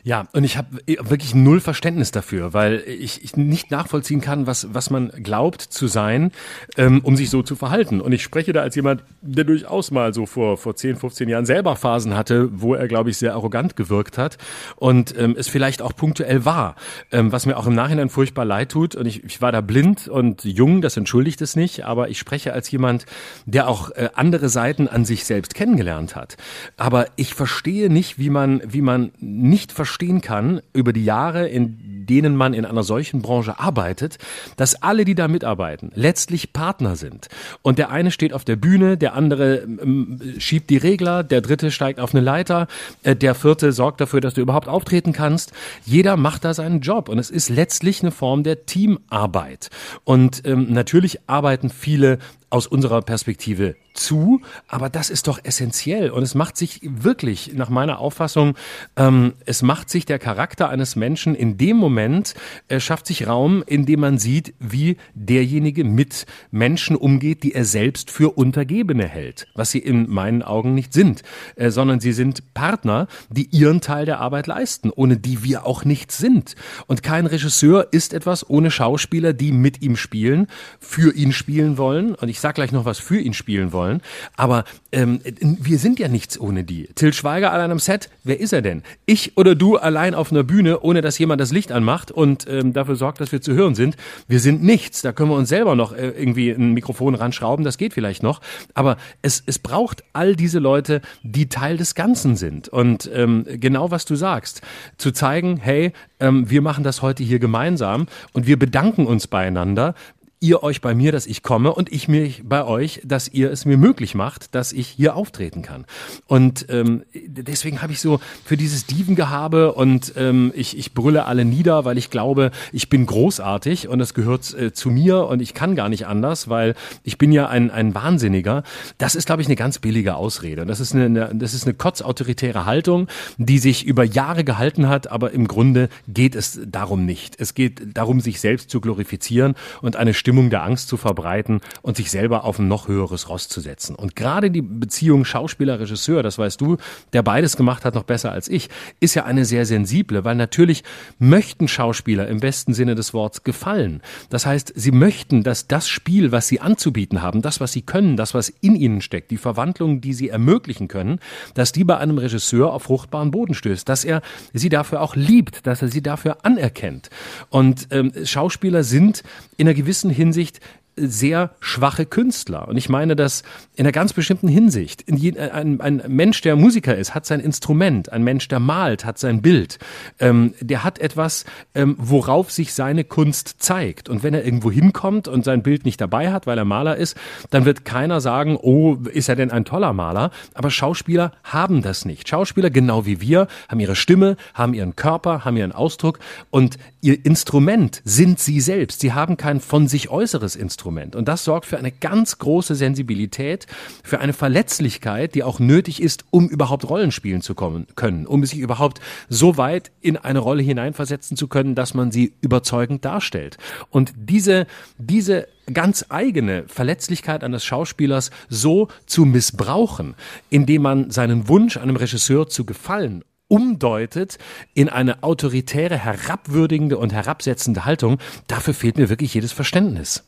Ja, und ich habe wirklich null Verständnis dafür, weil ich, ich nicht nachvollziehen kann, was, was man glaubt zu sein, ähm, um sich so zu verhalten. Und ich spreche da als jemand, der durchaus mal so vor, vor 10, 15 Jahren selber Phasen hatte, wo er, glaube ich, sehr arrogant gewirkt hat und ähm, es vielleicht auch punktuell war, ähm, was mir auch im Nachhinein furchtbar leid tut. Und ich, ich war da blind und jung, das entschuldigt es nicht, aber ich spreche als jemand, der auch äh, andere Seiten an sich selbst kennengelernt hat. Aber ich verstehe nicht, wie man, wie man nicht verstehen kann über die Jahre, in denen man in einer solchen Branche arbeitet, dass alle, die da mitarbeiten, letztlich Partner sind. Und der eine steht auf der Bühne, der andere ähm, schiebt die Regler, der dritte steigt auf eine Leiter, äh, der vierte sorgt dafür, dass du überhaupt auftreten kannst. Jeder macht da seinen Job und es ist letztlich eine Form der Teamarbeit. Und ähm, natürlich arbeiten viele aus unserer Perspektive zu, aber das ist doch essentiell und es macht sich wirklich, nach meiner Auffassung, ähm, es macht sich der Charakter eines Menschen in dem Moment, er schafft sich Raum, in dem man sieht, wie derjenige mit Menschen umgeht, die er selbst für Untergebene hält, was sie in meinen Augen nicht sind, äh, sondern sie sind Partner, die ihren Teil der Arbeit leisten, ohne die wir auch nichts sind. Und kein Regisseur ist etwas ohne Schauspieler, die mit ihm spielen, für ihn spielen wollen. Und ich sage gleich noch was für ihn spielen wollen. Aber ähm, wir sind ja nichts ohne die. Till Schweiger allein am Set, wer ist er denn? Ich oder du allein auf einer Bühne, ohne dass jemand das Licht anmacht und ähm, dafür sorgt, dass wir zu hören sind. Wir sind nichts. Da können wir uns selber noch äh, irgendwie ein Mikrofon ranschrauben, das geht vielleicht noch. Aber es, es braucht all diese Leute, die Teil des Ganzen sind. Und ähm, genau was du sagst, zu zeigen, hey, ähm, wir machen das heute hier gemeinsam und wir bedanken uns beieinander, ihr euch bei mir, dass ich komme und ich mich bei euch, dass ihr es mir möglich macht, dass ich hier auftreten kann. Und ähm, deswegen habe ich so für dieses Dievengehabe und ähm, ich, ich brülle alle nieder, weil ich glaube, ich bin großartig und es gehört äh, zu mir und ich kann gar nicht anders, weil ich bin ja ein, ein Wahnsinniger. Das ist, glaube ich, eine ganz billige Ausrede. Das ist eine, eine, das ist eine kotzautoritäre Haltung, die sich über Jahre gehalten hat, aber im Grunde geht es darum nicht. Es geht darum, sich selbst zu glorifizieren und eine Stimmung der Angst zu verbreiten und sich selber auf ein noch höheres Ross zu setzen. Und gerade die Beziehung Schauspieler-Regisseur, das weißt du, der beides gemacht hat, noch besser als ich, ist ja eine sehr sensible, weil natürlich möchten Schauspieler im besten Sinne des Wortes gefallen. Das heißt, sie möchten, dass das Spiel, was sie anzubieten haben, das, was sie können, das, was in ihnen steckt, die Verwandlung, die sie ermöglichen können, dass die bei einem Regisseur auf fruchtbaren Boden stößt, dass er sie dafür auch liebt, dass er sie dafür anerkennt. Und ähm, Schauspieler sind in einer gewissen Hinsicht sehr schwache Künstler. Und ich meine das in einer ganz bestimmten Hinsicht. Ein, ein, Mensch, der Musiker ist, hat sein Instrument. Ein Mensch, der malt, hat sein Bild. Ähm, der hat etwas, ähm, worauf sich seine Kunst zeigt. Und wenn er irgendwo hinkommt und sein Bild nicht dabei hat, weil er Maler ist, dann wird keiner sagen, oh, ist er denn ein toller Maler? Aber Schauspieler haben das nicht. Schauspieler, genau wie wir, haben ihre Stimme, haben ihren Körper, haben ihren Ausdruck und ihr Instrument sind sie selbst. Sie haben kein von sich äußeres Instrument. Instrument. Und das sorgt für eine ganz große Sensibilität, für eine Verletzlichkeit, die auch nötig ist, um überhaupt Rollen spielen zu kommen, können, um sich überhaupt so weit in eine Rolle hineinversetzen zu können, dass man sie überzeugend darstellt. Und diese, diese ganz eigene Verletzlichkeit eines Schauspielers so zu missbrauchen, indem man seinen Wunsch, einem Regisseur zu gefallen umdeutet in eine autoritäre, herabwürdigende und herabsetzende Haltung, dafür fehlt mir wirklich jedes Verständnis.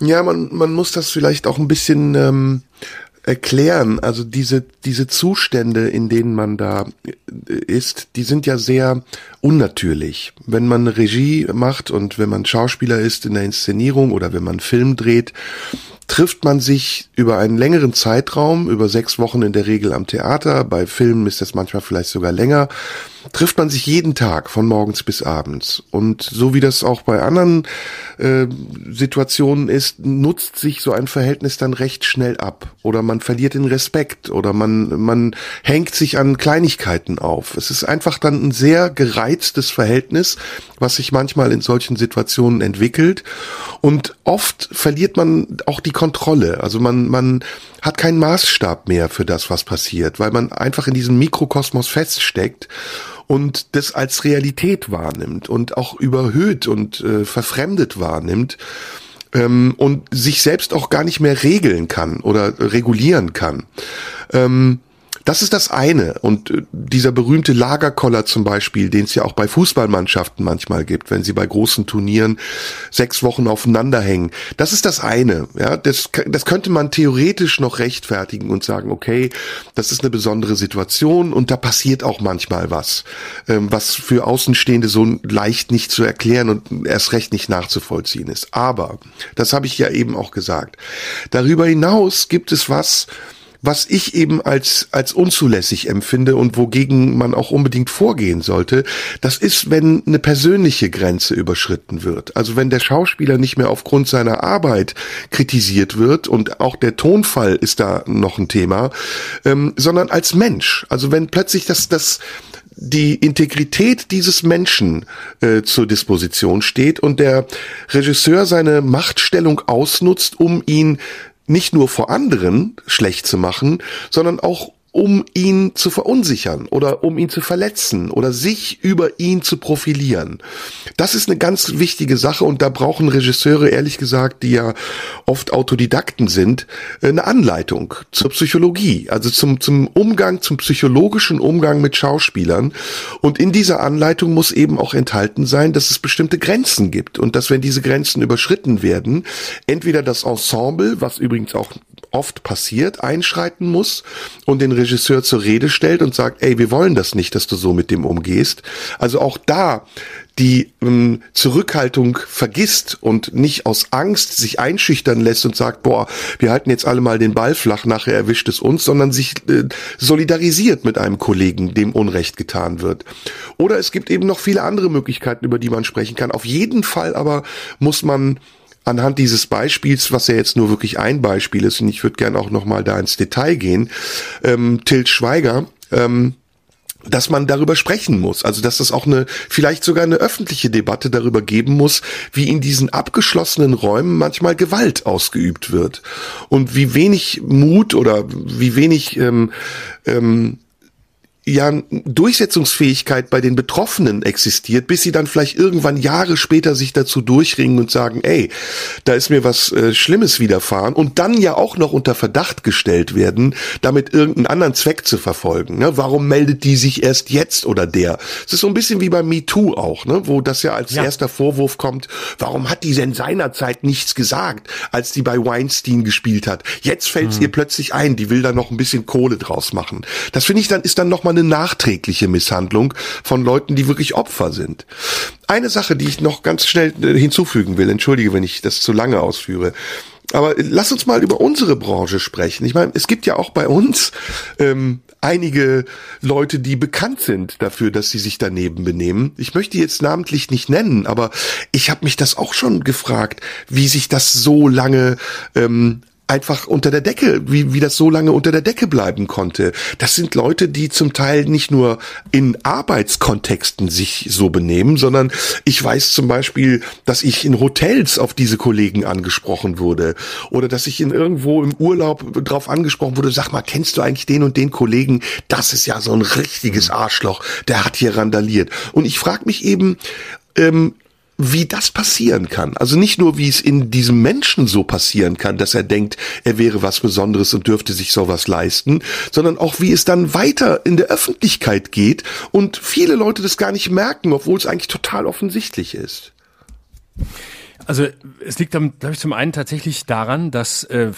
Ja, man, man muss das vielleicht auch ein bisschen ähm, erklären. Also diese, diese Zustände, in denen man da äh, ist, die sind ja sehr unnatürlich. Wenn man Regie macht und wenn man Schauspieler ist in der Inszenierung oder wenn man Film dreht, trifft man sich über einen längeren Zeitraum, über sechs Wochen in der Regel am Theater. Bei Filmen ist das manchmal vielleicht sogar länger trifft man sich jeden Tag von morgens bis abends. Und so wie das auch bei anderen äh, Situationen ist, nutzt sich so ein Verhältnis dann recht schnell ab. Oder man verliert den Respekt oder man, man hängt sich an Kleinigkeiten auf. Es ist einfach dann ein sehr gereiztes Verhältnis, was sich manchmal in solchen Situationen entwickelt. Und oft verliert man auch die Kontrolle. Also man, man hat keinen Maßstab mehr für das, was passiert, weil man einfach in diesem Mikrokosmos feststeckt und das als Realität wahrnimmt und auch überhöht und äh, verfremdet wahrnimmt ähm, und sich selbst auch gar nicht mehr regeln kann oder regulieren kann. Ähm, das ist das eine. Und äh, dieser berühmte Lagerkoller zum Beispiel, den es ja auch bei Fußballmannschaften manchmal gibt, wenn sie bei großen Turnieren sechs Wochen aufeinander hängen. Das ist das eine. Ja, das, das könnte man theoretisch noch rechtfertigen und sagen, okay, das ist eine besondere Situation und da passiert auch manchmal was, ähm, was für Außenstehende so leicht nicht zu erklären und erst recht nicht nachzuvollziehen ist. Aber, das habe ich ja eben auch gesagt, darüber hinaus gibt es was, was ich eben als, als unzulässig empfinde und wogegen man auch unbedingt vorgehen sollte, das ist, wenn eine persönliche Grenze überschritten wird. Also wenn der Schauspieler nicht mehr aufgrund seiner Arbeit kritisiert wird und auch der Tonfall ist da noch ein Thema, ähm, sondern als Mensch. Also wenn plötzlich das, das, die Integrität dieses Menschen äh, zur Disposition steht und der Regisseur seine Machtstellung ausnutzt, um ihn nicht nur vor anderen schlecht zu machen, sondern auch um ihn zu verunsichern oder um ihn zu verletzen oder sich über ihn zu profilieren. Das ist eine ganz wichtige Sache und da brauchen Regisseure, ehrlich gesagt, die ja oft Autodidakten sind, eine Anleitung zur Psychologie, also zum, zum Umgang, zum psychologischen Umgang mit Schauspielern. Und in dieser Anleitung muss eben auch enthalten sein, dass es bestimmte Grenzen gibt und dass wenn diese Grenzen überschritten werden, entweder das Ensemble, was übrigens auch oft passiert, einschreiten muss und den Regisseur zur Rede stellt und sagt, ey, wir wollen das nicht, dass du so mit dem umgehst. Also auch da die ähm, Zurückhaltung vergisst und nicht aus Angst sich einschüchtern lässt und sagt, boah, wir halten jetzt alle mal den Ball flach, nachher erwischt es uns, sondern sich äh, solidarisiert mit einem Kollegen, dem Unrecht getan wird. Oder es gibt eben noch viele andere Möglichkeiten, über die man sprechen kann. Auf jeden Fall aber muss man anhand dieses Beispiels, was ja jetzt nur wirklich ein Beispiel ist, und ich würde gerne auch nochmal da ins Detail gehen, ähm, Tilt Schweiger, ähm, dass man darüber sprechen muss. Also dass es auch eine, vielleicht sogar eine öffentliche Debatte darüber geben muss, wie in diesen abgeschlossenen Räumen manchmal Gewalt ausgeübt wird. Und wie wenig Mut oder wie wenig ähm, ähm, ja Durchsetzungsfähigkeit bei den Betroffenen existiert, bis sie dann vielleicht irgendwann Jahre später sich dazu durchringen und sagen, ey, da ist mir was äh, Schlimmes widerfahren und dann ja auch noch unter Verdacht gestellt werden, damit irgendeinen anderen Zweck zu verfolgen. Ne? Warum meldet die sich erst jetzt oder der? Es ist so ein bisschen wie bei MeToo auch, ne? wo das ja als ja. erster Vorwurf kommt, warum hat die denn seinerzeit nichts gesagt, als die bei Weinstein gespielt hat? Jetzt fällt es mhm. ihr plötzlich ein, die will da noch ein bisschen Kohle draus machen. Das finde ich dann, ist dann nochmal eine nachträgliche Misshandlung von Leuten, die wirklich Opfer sind. Eine Sache, die ich noch ganz schnell äh, hinzufügen will, entschuldige, wenn ich das zu lange ausführe. Aber lass uns mal über unsere Branche sprechen. Ich meine, es gibt ja auch bei uns ähm, einige Leute, die bekannt sind dafür, dass sie sich daneben benehmen. Ich möchte jetzt namentlich nicht nennen, aber ich habe mich das auch schon gefragt, wie sich das so lange ähm, einfach unter der Decke, wie, wie das so lange unter der Decke bleiben konnte. Das sind Leute, die zum Teil nicht nur in Arbeitskontexten sich so benehmen, sondern ich weiß zum Beispiel, dass ich in Hotels auf diese Kollegen angesprochen wurde oder dass ich in irgendwo im Urlaub drauf angesprochen wurde, sag mal, kennst du eigentlich den und den Kollegen? Das ist ja so ein richtiges Arschloch, der hat hier randaliert. Und ich frage mich eben, ähm, wie das passieren kann. Also nicht nur, wie es in diesem Menschen so passieren kann, dass er denkt, er wäre was Besonderes und dürfte sich sowas leisten, sondern auch, wie es dann weiter in der Öffentlichkeit geht und viele Leute das gar nicht merken, obwohl es eigentlich total offensichtlich ist. Also es liegt, glaube ich, zum einen tatsächlich daran, dass äh,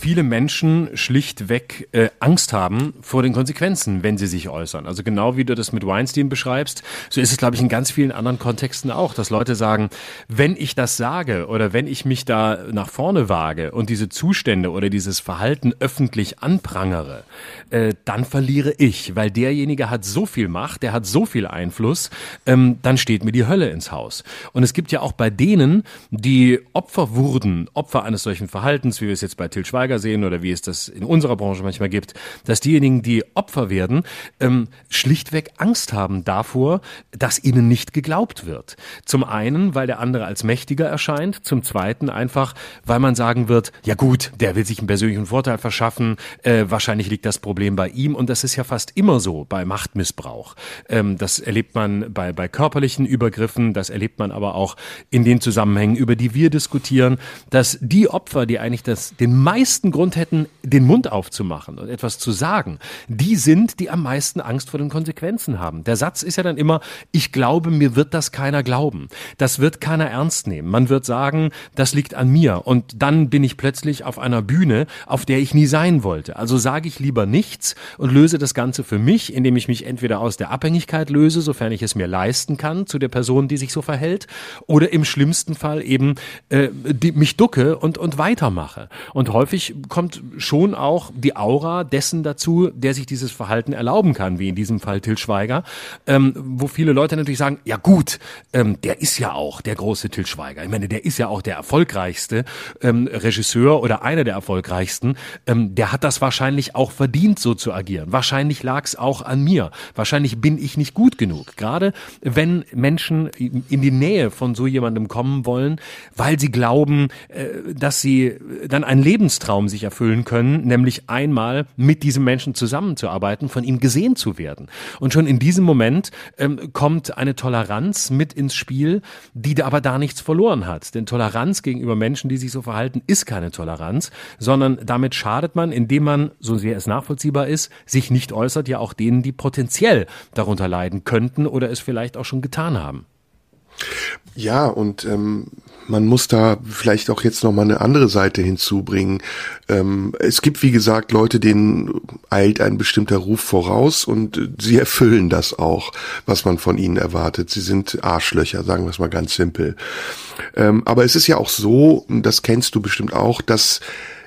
viele Menschen schlichtweg äh, Angst haben vor den Konsequenzen, wenn sie sich äußern. Also genau wie du das mit Weinstein beschreibst, so ist es, glaube ich, in ganz vielen anderen Kontexten auch, dass Leute sagen, wenn ich das sage oder wenn ich mich da nach vorne wage und diese Zustände oder dieses Verhalten öffentlich anprangere, äh, dann verliere ich, weil derjenige hat so viel Macht, der hat so viel Einfluss, ähm, dann steht mir die Hölle ins Haus. Und es gibt ja auch bei denen, die Opfer wurden, Opfer eines solchen Verhaltens, wie wir es jetzt bei Till Schweiger sehen oder wie es das in unserer Branche manchmal gibt, dass diejenigen, die Opfer werden, ähm, schlichtweg Angst haben davor, dass ihnen nicht geglaubt wird. Zum einen, weil der andere als mächtiger erscheint, zum zweiten einfach, weil man sagen wird, ja gut, der will sich einen persönlichen Vorteil verschaffen, äh, wahrscheinlich liegt das Problem bei ihm und das ist ja fast immer so bei Machtmissbrauch. Ähm, das erlebt man bei, bei körperlichen Übergriffen, das erlebt man aber auch in den Zusammenhängen, über die wir diskutieren, dass die Opfer, die eigentlich das, den meisten Grund hätten, den Mund aufzumachen und etwas zu sagen, die sind, die am meisten Angst vor den Konsequenzen haben. Der Satz ist ja dann immer, ich glaube, mir wird das keiner glauben. Das wird keiner ernst nehmen. Man wird sagen, das liegt an mir. Und dann bin ich plötzlich auf einer Bühne, auf der ich nie sein wollte. Also sage ich lieber nichts und löse das Ganze für mich, indem ich mich entweder aus der Abhängigkeit löse, sofern ich es mir leisten kann, zu der Person, die sich so verhält, oder im schlimmsten Fall eben äh, die, mich ducke und, und weitermache. Und häufig kommt schon auch die Aura dessen dazu, der sich dieses Verhalten erlauben kann, wie in diesem Fall Till Schweiger, ähm, wo viele Leute natürlich sagen, ja gut, ähm, der ist ja auch der große Till Schweiger. Ich meine, der ist ja auch der erfolgreichste ähm, Regisseur oder einer der erfolgreichsten. Ähm, der hat das wahrscheinlich auch verdient, so zu agieren. Wahrscheinlich lag es auch an mir. Wahrscheinlich bin ich nicht gut genug. Gerade wenn Menschen in die Nähe von so jemandem kommen wollen, weil sie glauben, äh, dass sie dann einen Lebenstraum sich erfüllen können, nämlich einmal mit diesem Menschen zusammenzuarbeiten, von ihm gesehen zu werden. Und schon in diesem Moment ähm, kommt eine Toleranz mit ins Spiel, die aber da nichts verloren hat. Denn Toleranz gegenüber Menschen, die sich so verhalten, ist keine Toleranz, sondern damit schadet man, indem man, so sehr es nachvollziehbar ist, sich nicht äußert, ja auch denen, die potenziell darunter leiden könnten oder es vielleicht auch schon getan haben. Ja, und ähm, man muss da vielleicht auch jetzt noch mal eine andere Seite hinzubringen. Ähm, es gibt, wie gesagt, Leute, denen eilt ein bestimmter Ruf voraus und sie erfüllen das auch, was man von ihnen erwartet. Sie sind Arschlöcher, sagen wir es mal ganz simpel. Ähm, aber es ist ja auch so, das kennst du bestimmt auch, dass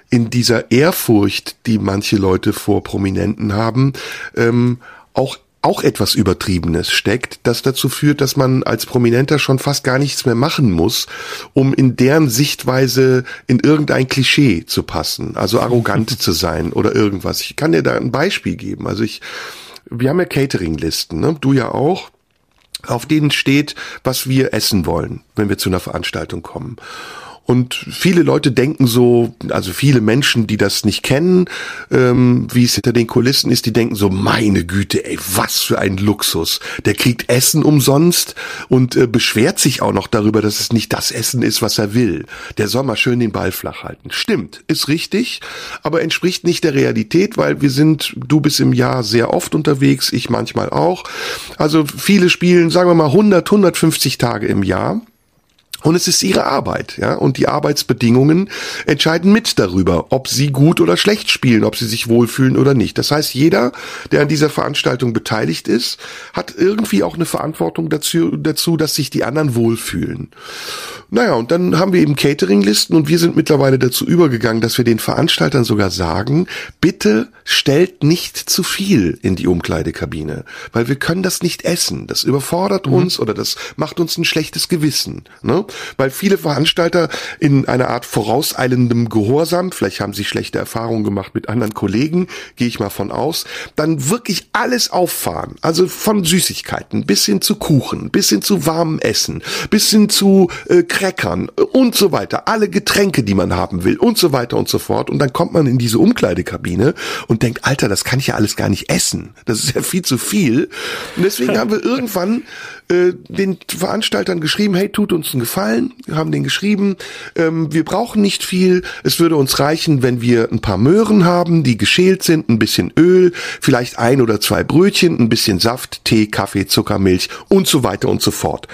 in dieser Ehrfurcht, die manche Leute vor Prominenten haben, ähm, auch auch etwas Übertriebenes steckt, das dazu führt, dass man als Prominenter schon fast gar nichts mehr machen muss, um in deren Sichtweise in irgendein Klischee zu passen, also arrogant (laughs) zu sein oder irgendwas. Ich kann dir da ein Beispiel geben. Also ich, wir haben ja Catering-Listen, ne? du ja auch auf denen steht, was wir essen wollen, wenn wir zu einer Veranstaltung kommen. Und viele Leute denken so, also viele Menschen, die das nicht kennen, ähm, wie es hinter den Kulissen ist, die denken so, meine Güte, ey, was für ein Luxus. Der kriegt Essen umsonst und äh, beschwert sich auch noch darüber, dass es nicht das Essen ist, was er will. Der soll mal schön den Ball flach halten. Stimmt, ist richtig, aber entspricht nicht der Realität, weil wir sind, du bist im Jahr sehr oft unterwegs, ich manchmal auch. Also viele spielen, sagen wir mal, 100, 150 Tage im Jahr. Und es ist ihre Arbeit, ja. Und die Arbeitsbedingungen entscheiden mit darüber, ob sie gut oder schlecht spielen, ob sie sich wohlfühlen oder nicht. Das heißt, jeder, der an dieser Veranstaltung beteiligt ist, hat irgendwie auch eine Verantwortung dazu, dazu dass sich die anderen wohlfühlen. Naja, und dann haben wir eben Cateringlisten und wir sind mittlerweile dazu übergegangen, dass wir den Veranstaltern sogar sagen, bitte stellt nicht zu viel in die Umkleidekabine, weil wir können das nicht essen. Das überfordert mhm. uns oder das macht uns ein schlechtes Gewissen. Ne? Weil viele Veranstalter in einer Art vorauseilendem Gehorsam, vielleicht haben sie schlechte Erfahrungen gemacht mit anderen Kollegen, gehe ich mal von aus, dann wirklich alles auffahren. Also von Süßigkeiten bis hin zu Kuchen, bis hin zu warmem Essen, bis hin zu äh, Crackern und so weiter. Alle Getränke, die man haben will und so weiter und so fort. Und dann kommt man in diese Umkleidekabine und denkt, Alter, das kann ich ja alles gar nicht essen. Das ist ja viel zu viel. Und deswegen haben wir irgendwann äh, den Veranstaltern geschrieben, hey, tut uns einen Gefallen, wir haben den geschrieben, ähm, wir brauchen nicht viel, es würde uns reichen, wenn wir ein paar Möhren haben, die geschält sind, ein bisschen Öl, vielleicht ein oder zwei Brötchen, ein bisschen Saft, Tee, Kaffee, Zucker, Milch und so weiter und so fort.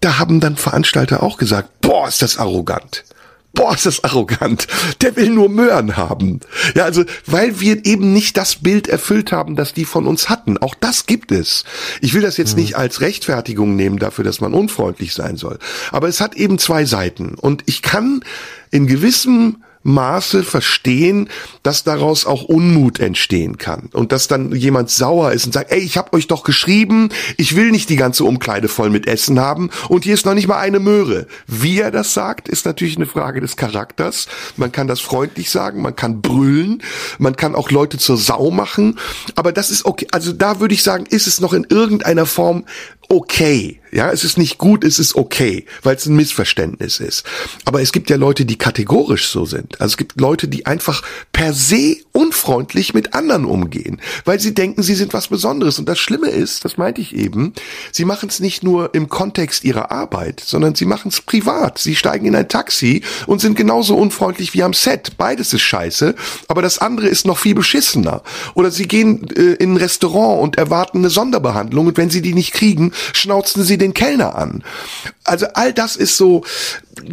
da haben dann Veranstalter auch gesagt, boah, ist das arrogant boah, ist das arrogant. Der will nur Möhren haben. Ja, also, weil wir eben nicht das Bild erfüllt haben, das die von uns hatten. Auch das gibt es. Ich will das jetzt mhm. nicht als Rechtfertigung nehmen dafür, dass man unfreundlich sein soll. Aber es hat eben zwei Seiten. Und ich kann in gewissem Maße verstehen, dass daraus auch Unmut entstehen kann und dass dann jemand sauer ist und sagt, ey, ich habe euch doch geschrieben, ich will nicht die ganze Umkleide voll mit Essen haben und hier ist noch nicht mal eine Möhre. Wie er das sagt, ist natürlich eine Frage des Charakters. Man kann das freundlich sagen, man kann brüllen, man kann auch Leute zur Sau machen, aber das ist okay. Also da würde ich sagen, ist es noch in irgendeiner Form okay. Ja, es ist nicht gut, es ist okay, weil es ein Missverständnis ist. Aber es gibt ja Leute, die kategorisch so sind. Also es gibt Leute, die einfach per se unfreundlich mit anderen umgehen, weil sie denken, sie sind was Besonderes. Und das Schlimme ist, das meinte ich eben, sie machen es nicht nur im Kontext ihrer Arbeit, sondern sie machen es privat. Sie steigen in ein Taxi und sind genauso unfreundlich wie am Set. Beides ist scheiße, aber das andere ist noch viel beschissener. Oder sie gehen äh, in ein Restaurant und erwarten eine Sonderbehandlung und wenn sie die nicht kriegen, schnauzen sie den Kellner an. Also all das ist so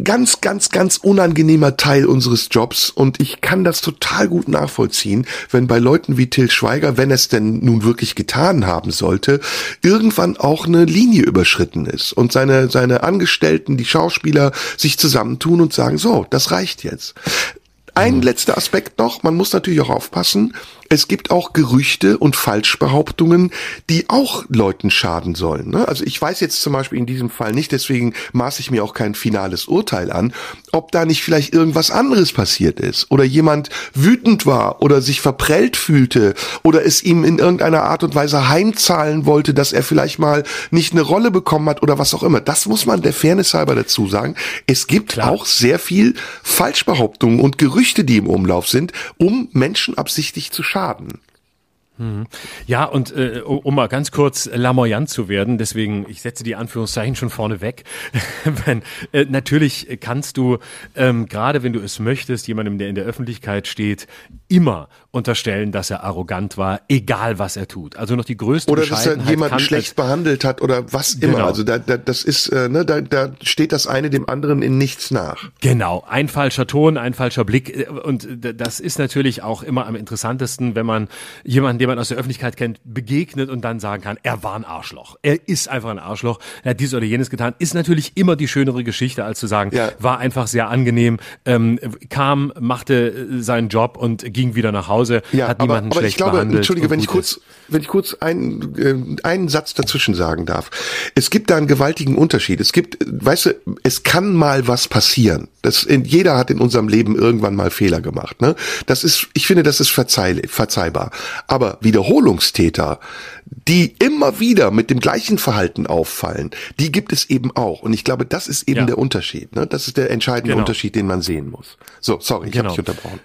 ganz, ganz, ganz unangenehmer Teil unseres Jobs und ich kann das total gut nachvollziehen, wenn bei Leuten wie Till Schweiger, wenn es denn nun wirklich getan haben sollte, irgendwann auch eine Linie überschritten ist und seine, seine Angestellten, die Schauspieler sich zusammentun und sagen, so, das reicht jetzt. Ein mhm. letzter Aspekt noch, man muss natürlich auch aufpassen, es gibt auch Gerüchte und Falschbehauptungen, die auch Leuten schaden sollen. Ne? Also ich weiß jetzt zum Beispiel in diesem Fall nicht, deswegen maße ich mir auch kein finales Urteil an, ob da nicht vielleicht irgendwas anderes passiert ist oder jemand wütend war oder sich verprellt fühlte oder es ihm in irgendeiner Art und Weise heimzahlen wollte, dass er vielleicht mal nicht eine Rolle bekommen hat oder was auch immer. Das muss man der Fairness halber dazu sagen. Es gibt Klar. auch sehr viel Falschbehauptungen und Gerüchte, die im Umlauf sind, um Menschen absichtlich zu schaden schaden. Mhm. Ja, und äh, um mal ganz kurz lamoyant zu werden, deswegen, ich setze die Anführungszeichen schon vorne weg. (laughs) wenn, äh, natürlich kannst du, ähm, gerade wenn du es möchtest, jemandem, der in der Öffentlichkeit steht, immer unterstellen, dass er arrogant war, egal was er tut. Also noch die größte Oder dass er jemanden schlecht behandelt hat oder was immer. Genau. Also da, da, das ist, äh, ne, da, da steht das eine dem anderen in nichts nach. Genau, ein falscher Ton, ein falscher Blick. Und das ist natürlich auch immer am interessantesten, wenn man jemanden, den man aus der Öffentlichkeit kennt, begegnet und dann sagen kann, er war ein Arschloch. Er ist einfach ein Arschloch. Er hat dies oder jenes getan. Ist natürlich immer die schönere Geschichte, als zu sagen, ja. war einfach sehr angenehm, ähm, kam, machte seinen Job und ging wieder nach Hause Hause, ja, hat niemanden aber, aber schlecht ich glaube, behandelt. Entschuldige, wenn ich kurz, wenn ich kurz einen, äh, einen Satz dazwischen sagen darf. Es gibt da einen gewaltigen Unterschied. Es gibt, weißt du, es kann mal was passieren. Das, in, jeder hat in unserem Leben irgendwann mal Fehler gemacht. Ne? Das ist, ich finde, das ist verzeih, verzeihbar. Aber Wiederholungstäter, die immer wieder mit dem gleichen Verhalten auffallen, die gibt es eben auch. Und ich glaube, das ist eben ja. der Unterschied. Ne? Das ist der entscheidende genau. Unterschied, den man sehen muss. So, sorry, ich genau. habe dich unterbrochen.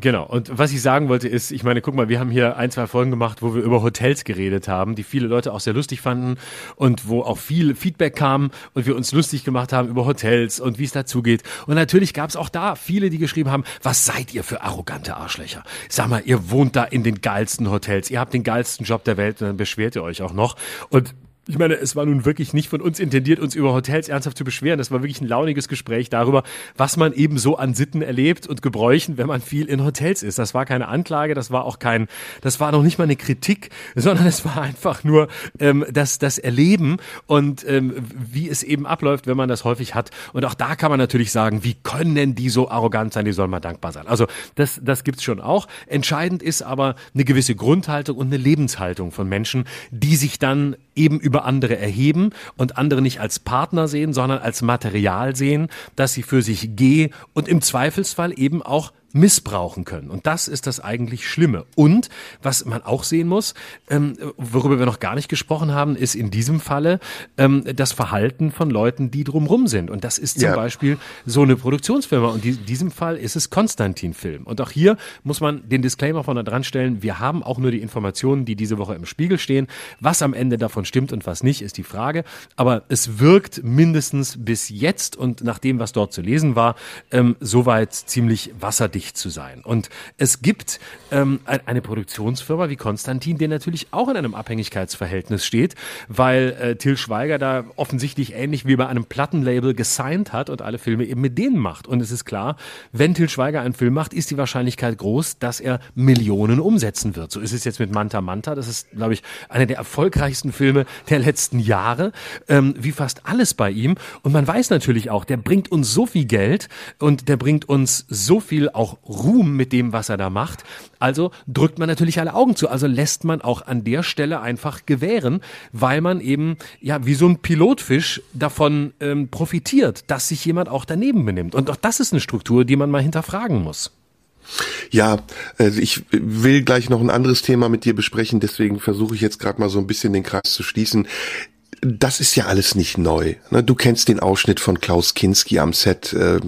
Genau. Und was ich sagen wollte ist, ich meine, guck mal, wir haben hier ein, zwei Folgen gemacht, wo wir über Hotels geredet haben, die viele Leute auch sehr lustig fanden und wo auch viel Feedback kam und wir uns lustig gemacht haben über Hotels und wie es dazugeht. Und natürlich gab es auch da viele, die geschrieben haben, was seid ihr für arrogante Arschlöcher? Sag mal, ihr wohnt da in den geilsten Hotels, ihr habt den geilsten Job der Welt und dann beschwert ihr euch auch noch. Und ich meine, es war nun wirklich nicht von uns intendiert, uns über Hotels ernsthaft zu beschweren. Das war wirklich ein launiges Gespräch darüber, was man eben so an Sitten erlebt und Gebräuchen, wenn man viel in Hotels ist. Das war keine Anklage, das war auch kein, das war noch nicht mal eine Kritik, (laughs) sondern es war einfach nur ähm, das, das Erleben und ähm, wie es eben abläuft, wenn man das häufig hat. Und auch da kann man natürlich sagen, wie können die so arrogant sein, die sollen mal dankbar sein. Also das, das gibt's schon auch. Entscheidend ist aber eine gewisse Grundhaltung und eine Lebenshaltung von Menschen, die sich dann eben über andere erheben und andere nicht als Partner sehen, sondern als Material sehen, das sie für sich geh und im Zweifelsfall eben auch missbrauchen können. Und das ist das eigentlich Schlimme. Und was man auch sehen muss, ähm, worüber wir noch gar nicht gesprochen haben, ist in diesem Falle ähm, das Verhalten von Leuten, die drumrum sind. Und das ist zum ja. Beispiel so eine Produktionsfirma. Und in diesem Fall ist es Konstantin Film. Und auch hier muss man den Disclaimer vorne dran stellen. Wir haben auch nur die Informationen, die diese Woche im Spiegel stehen. Was am Ende davon stimmt und was nicht, ist die Frage. Aber es wirkt mindestens bis jetzt und nach dem, was dort zu lesen war, ähm, soweit ziemlich wasserdicht abhängig zu sein. Und es gibt ähm, eine Produktionsfirma wie Konstantin, der natürlich auch in einem Abhängigkeitsverhältnis steht, weil äh, Till Schweiger da offensichtlich ähnlich wie bei einem Plattenlabel gesigned hat und alle Filme eben mit denen macht. Und es ist klar, wenn Till Schweiger einen Film macht, ist die Wahrscheinlichkeit groß, dass er Millionen umsetzen wird. So ist es jetzt mit Manta Manta. Das ist, glaube ich, einer der erfolgreichsten Filme der letzten Jahre, ähm, wie fast alles bei ihm. Und man weiß natürlich auch, der bringt uns so viel Geld und der bringt uns so viel auch Ruhm mit dem, was er da macht. Also drückt man natürlich alle Augen zu. Also lässt man auch an der Stelle einfach gewähren, weil man eben, ja, wie so ein Pilotfisch davon ähm, profitiert, dass sich jemand auch daneben benimmt. Und auch das ist eine Struktur, die man mal hinterfragen muss. Ja, also ich will gleich noch ein anderes Thema mit dir besprechen, deswegen versuche ich jetzt gerade mal so ein bisschen den Kreis zu schließen das ist ja alles nicht neu. Ne? Du kennst den Ausschnitt von Klaus Kinski am Set äh,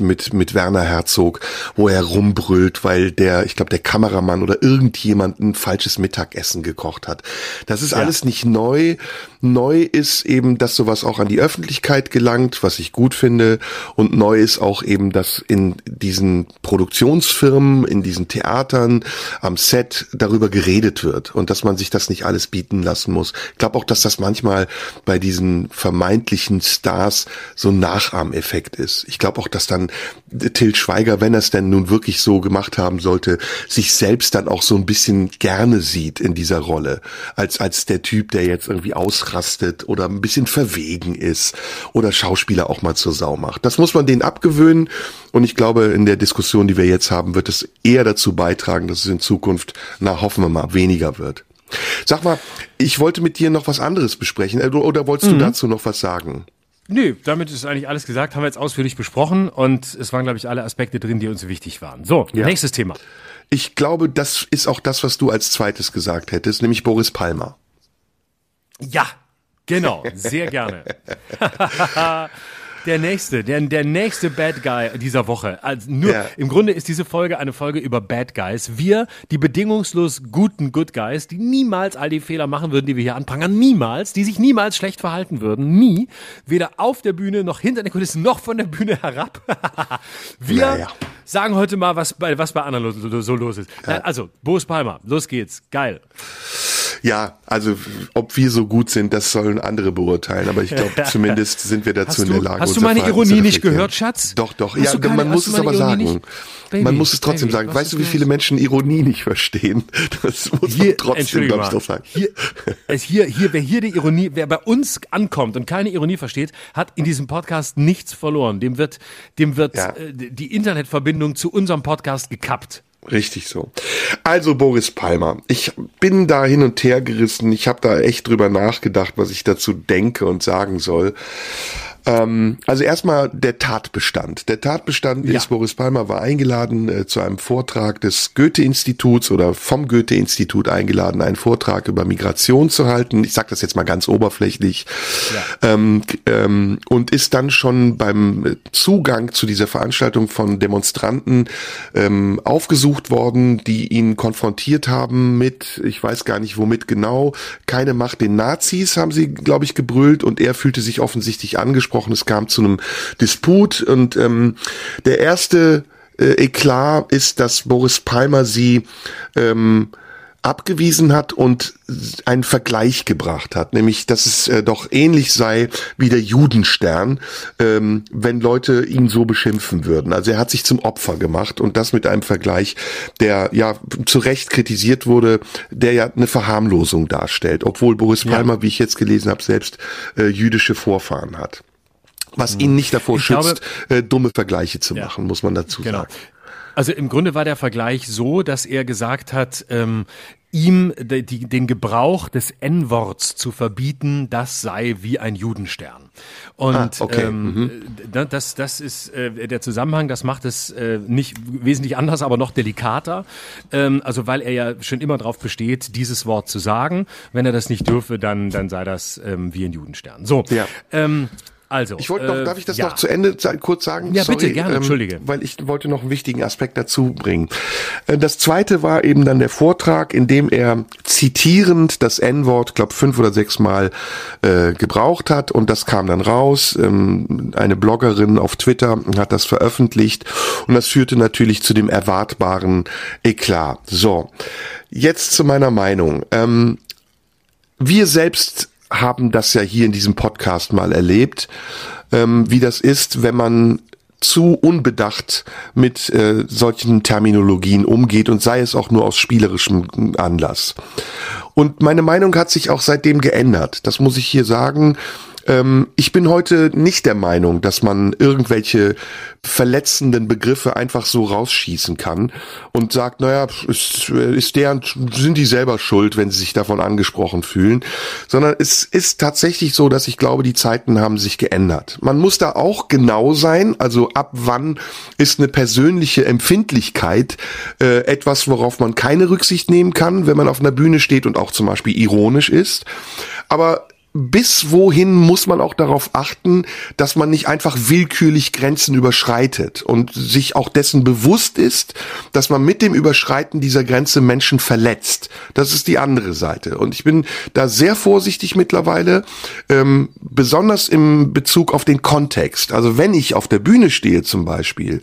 mit, mit Werner Herzog, wo er rumbrüllt, weil der, ich glaube, der Kameramann oder irgendjemand ein falsches Mittagessen gekocht hat. Das ist ja. alles nicht neu. Neu ist eben, dass sowas auch an die Öffentlichkeit gelangt, was ich gut finde. Und neu ist auch eben, dass in diesen Produktionsfirmen, in diesen Theatern, am Set darüber geredet wird und dass man sich das nicht alles bieten lassen muss. Ich glaube auch, dass das manchmal bei diesen vermeintlichen Stars so ein Nachahmeffekt ist. Ich glaube auch, dass dann Till Schweiger, wenn er es denn nun wirklich so gemacht haben sollte, sich selbst dann auch so ein bisschen gerne sieht in dieser Rolle, als, als der Typ, der jetzt irgendwie ausrastet oder ein bisschen verwegen ist oder Schauspieler auch mal zur Sau macht. Das muss man denen abgewöhnen und ich glaube, in der Diskussion, die wir jetzt haben, wird es eher dazu beitragen, dass es in Zukunft, na hoffen wir mal, weniger wird. Sag mal, ich wollte mit dir noch was anderes besprechen. Äh, oder wolltest mhm. du dazu noch was sagen? Nö, damit ist eigentlich alles gesagt, haben wir jetzt ausführlich besprochen und es waren, glaube ich, alle Aspekte drin, die uns wichtig waren. So, ja. nächstes Thema. Ich glaube, das ist auch das, was du als zweites gesagt hättest, nämlich Boris Palmer. Ja, genau, sehr gerne. (laughs) Der nächste, der, der nächste Bad Guy dieser Woche. Also nur, ja. im Grunde ist diese Folge eine Folge über Bad Guys. Wir, die bedingungslos guten Good Guys, die niemals all die Fehler machen würden, die wir hier anprangern, niemals, die sich niemals schlecht verhalten würden, nie, weder auf der Bühne noch hinter den Kulissen noch von der Bühne herab. (laughs) wir naja. sagen heute mal, was bei, was bei anderen so los ist. Ja. Also, Boris Palmer, los geht's, geil. Ja, also ob wir so gut sind, das sollen andere beurteilen. Aber ich glaube, (laughs) zumindest sind wir dazu du, in der Lage. Hast du meine Ironie nicht gehört, Schatz? Doch, doch. Hast ja, keine, man muss es aber sagen. Baby, man muss es trotzdem Baby, sagen. Weißt du, wie viele Menschen Ironie nicht verstehen? (laughs) Das muss hier, man trotzdem, glaube ich, doch sagen. Hier, es hier, hier, wer hier die Ironie, wer bei uns ankommt und keine Ironie versteht, hat in diesem Podcast nichts verloren. Dem wird, dem wird ja. äh, die Internetverbindung zu unserem Podcast gekappt. Richtig so. Also Boris Palmer, ich bin da hin und her gerissen. Ich habe da echt drüber nachgedacht, was ich dazu denke und sagen soll. Ähm, also erstmal der Tatbestand. Der Tatbestand ja. ist, Boris Palmer war eingeladen äh, zu einem Vortrag des Goethe-Instituts oder vom Goethe-Institut eingeladen, einen Vortrag über Migration zu halten. Ich sage das jetzt mal ganz oberflächlich. Ja. Ähm, ähm, und ist dann schon beim Zugang zu dieser Veranstaltung von Demonstranten ähm, aufgesucht worden, die ihn konfrontiert haben mit, ich weiß gar nicht womit genau, keine Macht den Nazis, haben sie, glaube ich, gebrüllt und er fühlte sich offensichtlich angesprochen angesprochen, es kam zu einem Disput und ähm, der erste äh, Eklat ist, dass Boris Palmer sie ähm, abgewiesen hat und einen Vergleich gebracht hat, nämlich dass es äh, doch ähnlich sei wie der Judenstern, ähm, wenn Leute ihn so beschimpfen würden. Also er hat sich zum Opfer gemacht und das mit einem Vergleich, der ja zu Recht kritisiert wurde, der ja eine Verharmlosung darstellt, obwohl Boris Palmer, ja. wie ich jetzt gelesen habe, selbst äh, jüdische Vorfahren hat was ihn nicht davor ich schützt, glaube, äh, dumme Vergleiche zu machen, muss man dazu genau. sagen. Also im Grunde war der Vergleich so, dass er gesagt hat, ähm, ihm de, die, den Gebrauch des N-Worts zu verbieten, das sei wie ein Judenstern. Und ah, okay. ähm, mhm. das, das ist äh, der Zusammenhang, das macht es äh, nicht wesentlich anders, aber noch delikater. Ähm, also weil er ja schon immer darauf besteht, dieses Wort zu sagen. Wenn er das nicht dürfe, dann, dann sei das ähm, wie ein Judenstern. So. Ja. Ähm, Also, Ich wollte noch, äh, darf ich das ja. noch zu Ende kurz sagen? Ja, bitte, gerne, entschuldige. Weil ich wollte noch einen wichtigen Aspekt dazu bringen. Äh, Das zweite war eben dann der Vortrag, in dem er zitierend das N-Wort, glaube fünf oder sechs Mal äh, gebraucht hat und das kam dann raus. Ähm, eine Bloggerin auf Twitter hat das veröffentlicht und das führte natürlich zu dem erwartbaren Eklat. So, jetzt zu meiner Meinung. Ähm, wir selbst haben das ja hier in diesem Podcast mal erlebt, ähm, wie das ist, wenn man zu unbedacht mit äh, solchen Terminologien umgeht und sei es auch nur aus spielerischem Anlass. Und meine Meinung hat sich auch seitdem geändert. Das muss ich hier sagen. Ähm, ich bin heute nicht der Meinung, dass man irgendwelche verletzenden Begriffe einfach so rausschießen kann und sagt, naja, ist, ist deren, sind die selber schuld, wenn sie sich davon angesprochen fühlen, sondern es ist tatsächlich so, dass ich glaube, die Zeiten haben sich geändert. Man muss da auch genau sein, also ab wann ist eine persönliche Empfindlichkeit äh, etwas, worauf man keine Rücksicht nehmen kann, wenn man auf einer Bühne steht und auch zum Beispiel ironisch ist. Aber bis wohin muss man auch darauf achten, dass man nicht einfach willkürlich Grenzen überschreitet und sich auch dessen bewusst ist, dass man mit dem Überschreiten dieser Grenze Menschen verletzt. Das ist die andere Seite. Und ich bin da sehr vorsichtig mittlerweile, ähm, besonders im Bezug auf den Kontext. Also wenn ich auf der Bühne stehe zum Beispiel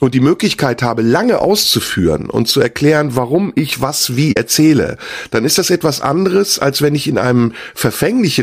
und die Möglichkeit habe, lange auszuführen und zu erklären, warum ich was wie erzähle, dann ist das etwas anderes, als wenn ich in einem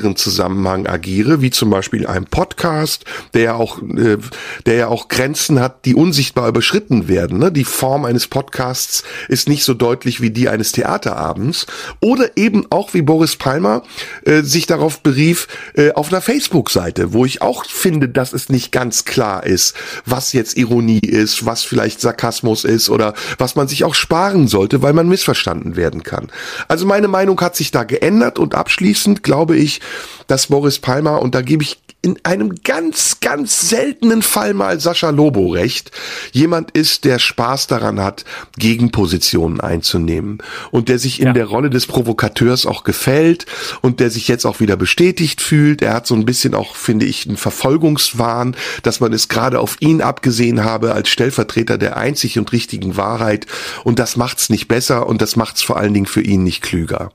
verfänglicheren Zusammenhang agiere, wie zum Beispiel einem Podcast, der ja auch, äh, der ja auch Grenzen hat, die unsichtbar überschritten werden. Ne? Die Form eines Podcasts ist nicht so deutlich wie die eines Theaterabends. Oder eben auch wie Boris Palmer äh, sich darauf berief, äh, auf einer Facebook-Seite, wo ich auch finde, dass es nicht ganz klar ist, was jetzt Ironie ist, was vielleicht Sarkasmus ist oder was man sich auch sparen sollte, weil man missverstanden werden kann. Also meine Meinung hat sich da geändert und abschließend glaube ich, dass Boris Palmer, und da gebe ich in einem ganz, ganz seltenen Fall mal Sascha Lobo recht, jemand ist, der Spaß daran hat, Gegenpositionen einzunehmen und der sich in Ja. der Rolle des Provokateurs auch gefällt und der sich jetzt auch wieder bestätigt fühlt. Er hat so ein bisschen auch, finde ich, einen Verfolgungswahn, dass man es gerade auf ihn abgesehen habe als Stellvertreter der einzig und richtigen Wahrheit und das macht's nicht besser und das macht's vor allen Dingen für ihn nicht klüger.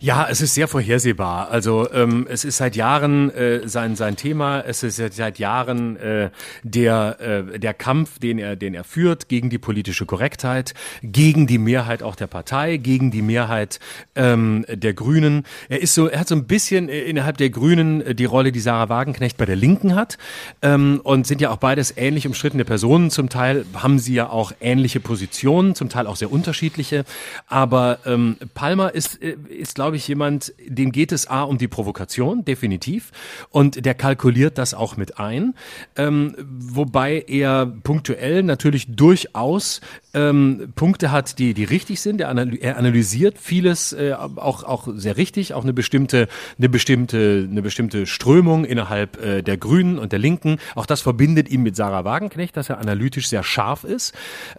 Ja, es ist sehr vorhersehbar. Also ähm, es ist seit Jahren äh, sein sein Thema. Es ist seit- Jahren äh, der äh, der Kampf, den er den er führt gegen die politische Korrektheit, gegen die Mehrheit auch der Partei, gegen die Mehrheit ähm, der Grünen. Er ist so, er hat so ein bisschen äh, innerhalb der Grünen äh, die Rolle, die Sarah Wagenknecht bei der Linken hat ähm, und sind ja auch beides ähnlich umstrittene Personen. Zum Teil haben sie ja auch ähnliche Positionen, zum Teil auch sehr unterschiedliche. Aber ähm, Palmer ist, äh, ist glaube ich, jemand, dem geht es A um die Provokation, definitiv. Und der kalkuliert das auch mit ein. Ähm, wobei er punktuell natürlich durchaus ähm, Punkte hat, die, die richtig sind. Er, analy er analysiert vieles äh, auch, auch sehr richtig, auch eine bestimmte, eine bestimmte, eine bestimmte Strömung innerhalb äh, der Grünen und der Linken. Auch das verbindet ihn mit Sarah Wagenknecht, dass er analytisch sehr scharf ist.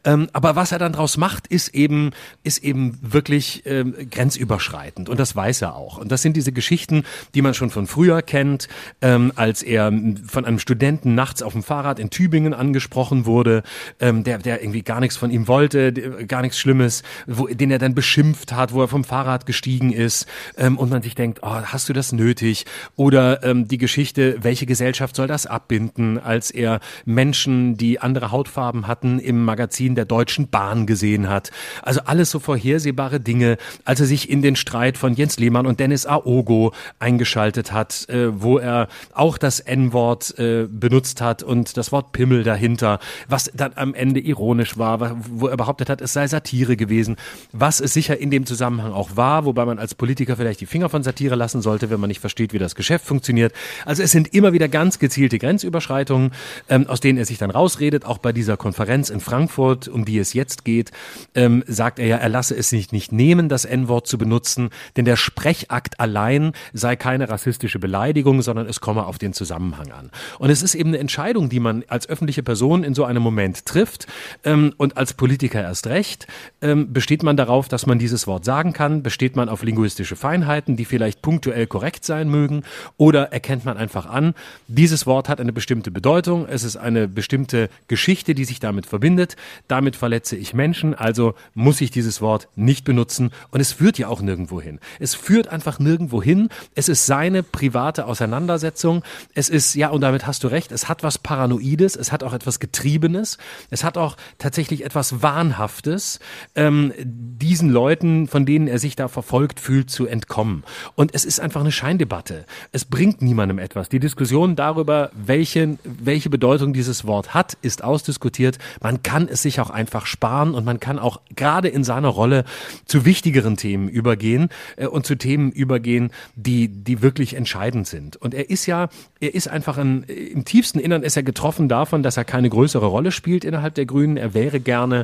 Ähm, aber was er dann draus macht, ist eben, ist eben wirklich ähm, grenzüberschreitend. Und das weiß er auch. Und das sind diese Geschichten, die man schon von früher kennt, ähm, als er von einem Studenten nachts auf dem Fahrrad in Tübingen angesprochen wurde, ähm, der, der irgendwie gar nichts von ihm wollte, gar nichts Schlimmes, wo, den er dann beschimpft hat, wo er vom Fahrrad gestiegen ist ähm, und man sich denkt, oh, hast du das nötig? Oder ähm, die Geschichte, welche Gesellschaft soll das abbinden, als er Menschen, die andere Hautfarben hatten, im Magazin der Deutschen Bahn gesehen hat. Also alles so vorhersehbare Dinge, als er sich in den Streit von Jens Lehmann und Dennis Aogo eingeschaltet hat, äh, wo er auch das N-Wort äh, benutzt hat und das Wort Pimmel dahinter, was dann am Ende ironisch war, wa- wo er behauptet hat, es sei Satire gewesen, was es sicher in dem Zusammenhang auch war, wobei man als Politiker vielleicht die Finger von Satire lassen sollte, wenn man nicht versteht, wie das Geschäft funktioniert. Also es sind immer wieder ganz gezielte Grenzüberschreitungen, ähm, aus denen er sich dann rausredet, auch bei dieser Konferenz in Frankfurt, um die es jetzt geht, ähm, sagt er ja, er lasse es sich nicht nehmen, das N-Wort zu benutzen, denn der Sprechakt allein sei keine rassistische Beleidigung, sondern es komme auf den Zusammenhang an. Und es ist eben eine Entscheidung, die man als öffentliche Person in so einem Moment trifft. Ähm, und als Politiker erst recht. Ähm, besteht man darauf, dass man dieses Wort sagen kann? Besteht man auf linguistische Feinheiten, die vielleicht punktuell korrekt sein mögen? Oder erkennt man einfach an, dieses Wort hat eine bestimmte Bedeutung, es ist eine bestimmte Geschichte, die sich damit verbindet, damit verletze ich Menschen, also muss ich dieses Wort nicht benutzen und es führt ja auch nirgendwo hin. Es führt einfach nirgendwo hin. Es ist seine private Auseinandersetzung. Es ist, ja, und damit hast du recht, es hat was Paranoides, es hat auch etwas Getriebenes, es hat auch tatsächlich etwas Wahnhaftes, ähm, diesen Leuten, von denen er sich da verfolgt fühlt, zu entkommen. Und es ist einfach eine Scheindebatte. Es bringt niemandem etwas. Die Diskussion darüber, welche, welche Bedeutung dieses Wort hat, ist ausdiskutiert. Man kann es sich auch einfach sparen und man kann auch gerade in seiner Rolle zu wichtigeren Themen übergehen äh, und zu Themen übergehen, die, die wirklich entscheidend sind. Und er ist ja, er ist einfach ein, im tiefsten Innern ist er getroffen davon, dass er keine größere Rolle spielt innerhalb der Grünen. Er wäre gerne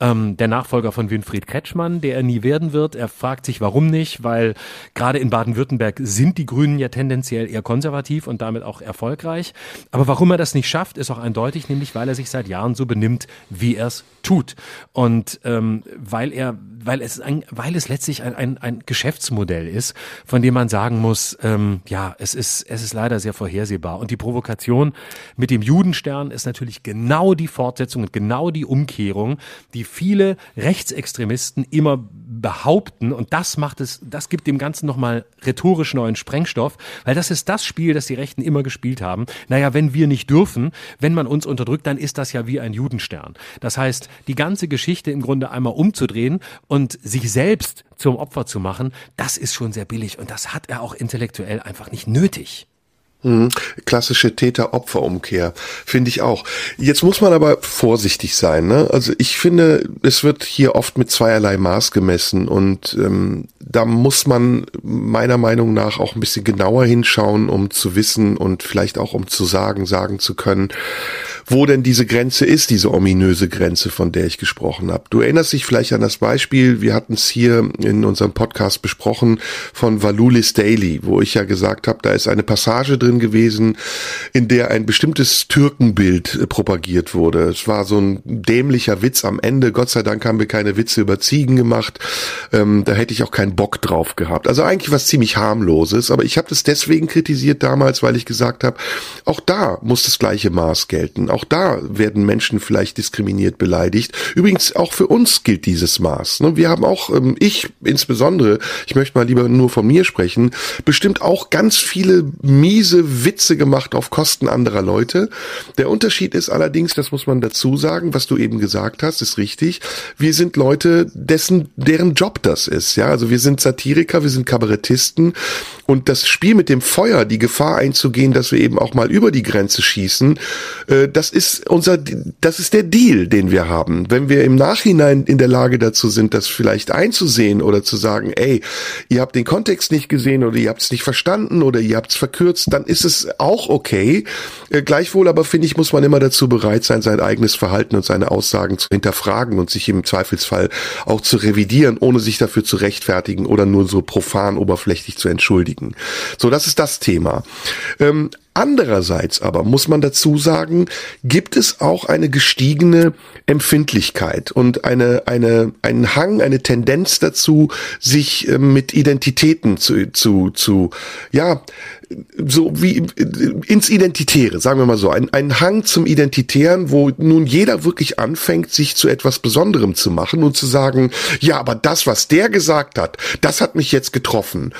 ähm, der Nachfolger von Winfried Kretschmann, der er nie werden wird. Er fragt sich, warum nicht, weil gerade in Baden-Württemberg sind die Grünen ja tendenziell eher konservativ und damit auch erfolgreich. Aber warum er das nicht schafft, ist auch eindeutig, nämlich weil er sich seit Jahren so benimmt, wie er es tut. Und ähm, weil er, weil es ein, weil es letztlich ein, ein, ein Geschäftsmodell ist, von dem man sagen muss, ähm, ja, es ist, es ist leider sehr vorhersehbar. Und die Provokation mit dem Judenstern ist natürlich genau die Fortsetzung und genau die Umkehrung, die viele Rechtsextremisten immer behaupten. Und das macht es, das gibt dem Ganzen nochmal rhetorisch neuen Sprengstoff, weil das ist das Spiel, das die Rechten immer gespielt haben. Naja, wenn wir nicht dürfen, wenn man uns unterdrückt, dann ist das ja wie ein Judenstern. Das heißt, die ganze Geschichte im Grunde einmal umzudrehen und sich selbst zum Opfer zu machen, das ist schon sehr billig und das hat er auch intellektuell einfach nicht nötig. Mhm. Klassische Täter-Opfer-Umkehr, finde ich auch. Jetzt muss man aber vorsichtig sein. Ne? Also ich finde, es wird hier oft mit zweierlei Maß gemessen und ähm, da muss man meiner Meinung nach auch ein bisschen genauer hinschauen, um zu wissen und vielleicht auch um zu sagen, sagen zu können, wo denn diese Grenze ist, diese ominöse Grenze, von der ich gesprochen habe. Du erinnerst dich vielleicht an das Beispiel, wir hatten es hier in unserem Podcast besprochen von Valulis Daily, wo ich ja gesagt habe, da ist eine Passage drin gewesen, in der ein bestimmtes Türkenbild äh, propagiert wurde. Es war so ein dämlicher Witz am Ende. Gott sei Dank haben wir keine Witze über Ziegen gemacht. Ähm, da hätte ich auch keinen Bock drauf gehabt. Also eigentlich was ziemlich harmloses, aber ich habe das deswegen kritisiert damals, weil ich gesagt habe, auch da muss das gleiche Maß gelten. Auch da werden Menschen vielleicht diskriminiert, beleidigt. Übrigens, auch für uns gilt dieses Maß. Ne? Wir haben auch, ähm, ich insbesondere, ich möchte mal lieber nur von mir sprechen, bestimmt auch ganz viele miese Witze gemacht auf Kosten anderer Leute. Der Unterschied ist allerdings, das muss man dazu sagen, was du eben gesagt hast, ist richtig. Wir sind Leute, dessen, deren Job das ist. Ja, also wir sind Satiriker, wir sind Kabarettisten und das Spiel mit dem Feuer, die Gefahr einzugehen, dass wir eben auch mal über die Grenze schießen, äh, das ist unser, das ist der Deal, den wir haben. Wenn wir im Nachhinein in der Lage dazu sind, das vielleicht einzusehen oder zu sagen, ey, ihr habt den Kontext nicht gesehen oder ihr habt es nicht verstanden oder ihr habt es verkürzt, dann ist es auch okay. Äh, gleichwohl aber finde ich, muss man immer dazu bereit sein, sein eigenes Verhalten und seine Aussagen zu hinterfragen und sich im Zweifelsfall auch zu revidieren, ohne sich dafür zu rechtfertigen oder nur so profan oberflächlich zu entschuldigen. So, das ist das Thema. Ähm, Andererseits aber muss man dazu sagen, gibt es auch eine gestiegene Empfindlichkeit und eine, eine, einen Hang, eine Tendenz dazu, sich äh, mit Identitäten zu, zu, zu, ja, so wie äh, ins Identitäre, sagen wir mal so, ein, ein Hang zum Identitären, wo nun jeder wirklich anfängt, sich zu etwas Besonderem zu machen und zu sagen, ja, aber das, was der gesagt hat, das hat mich jetzt getroffen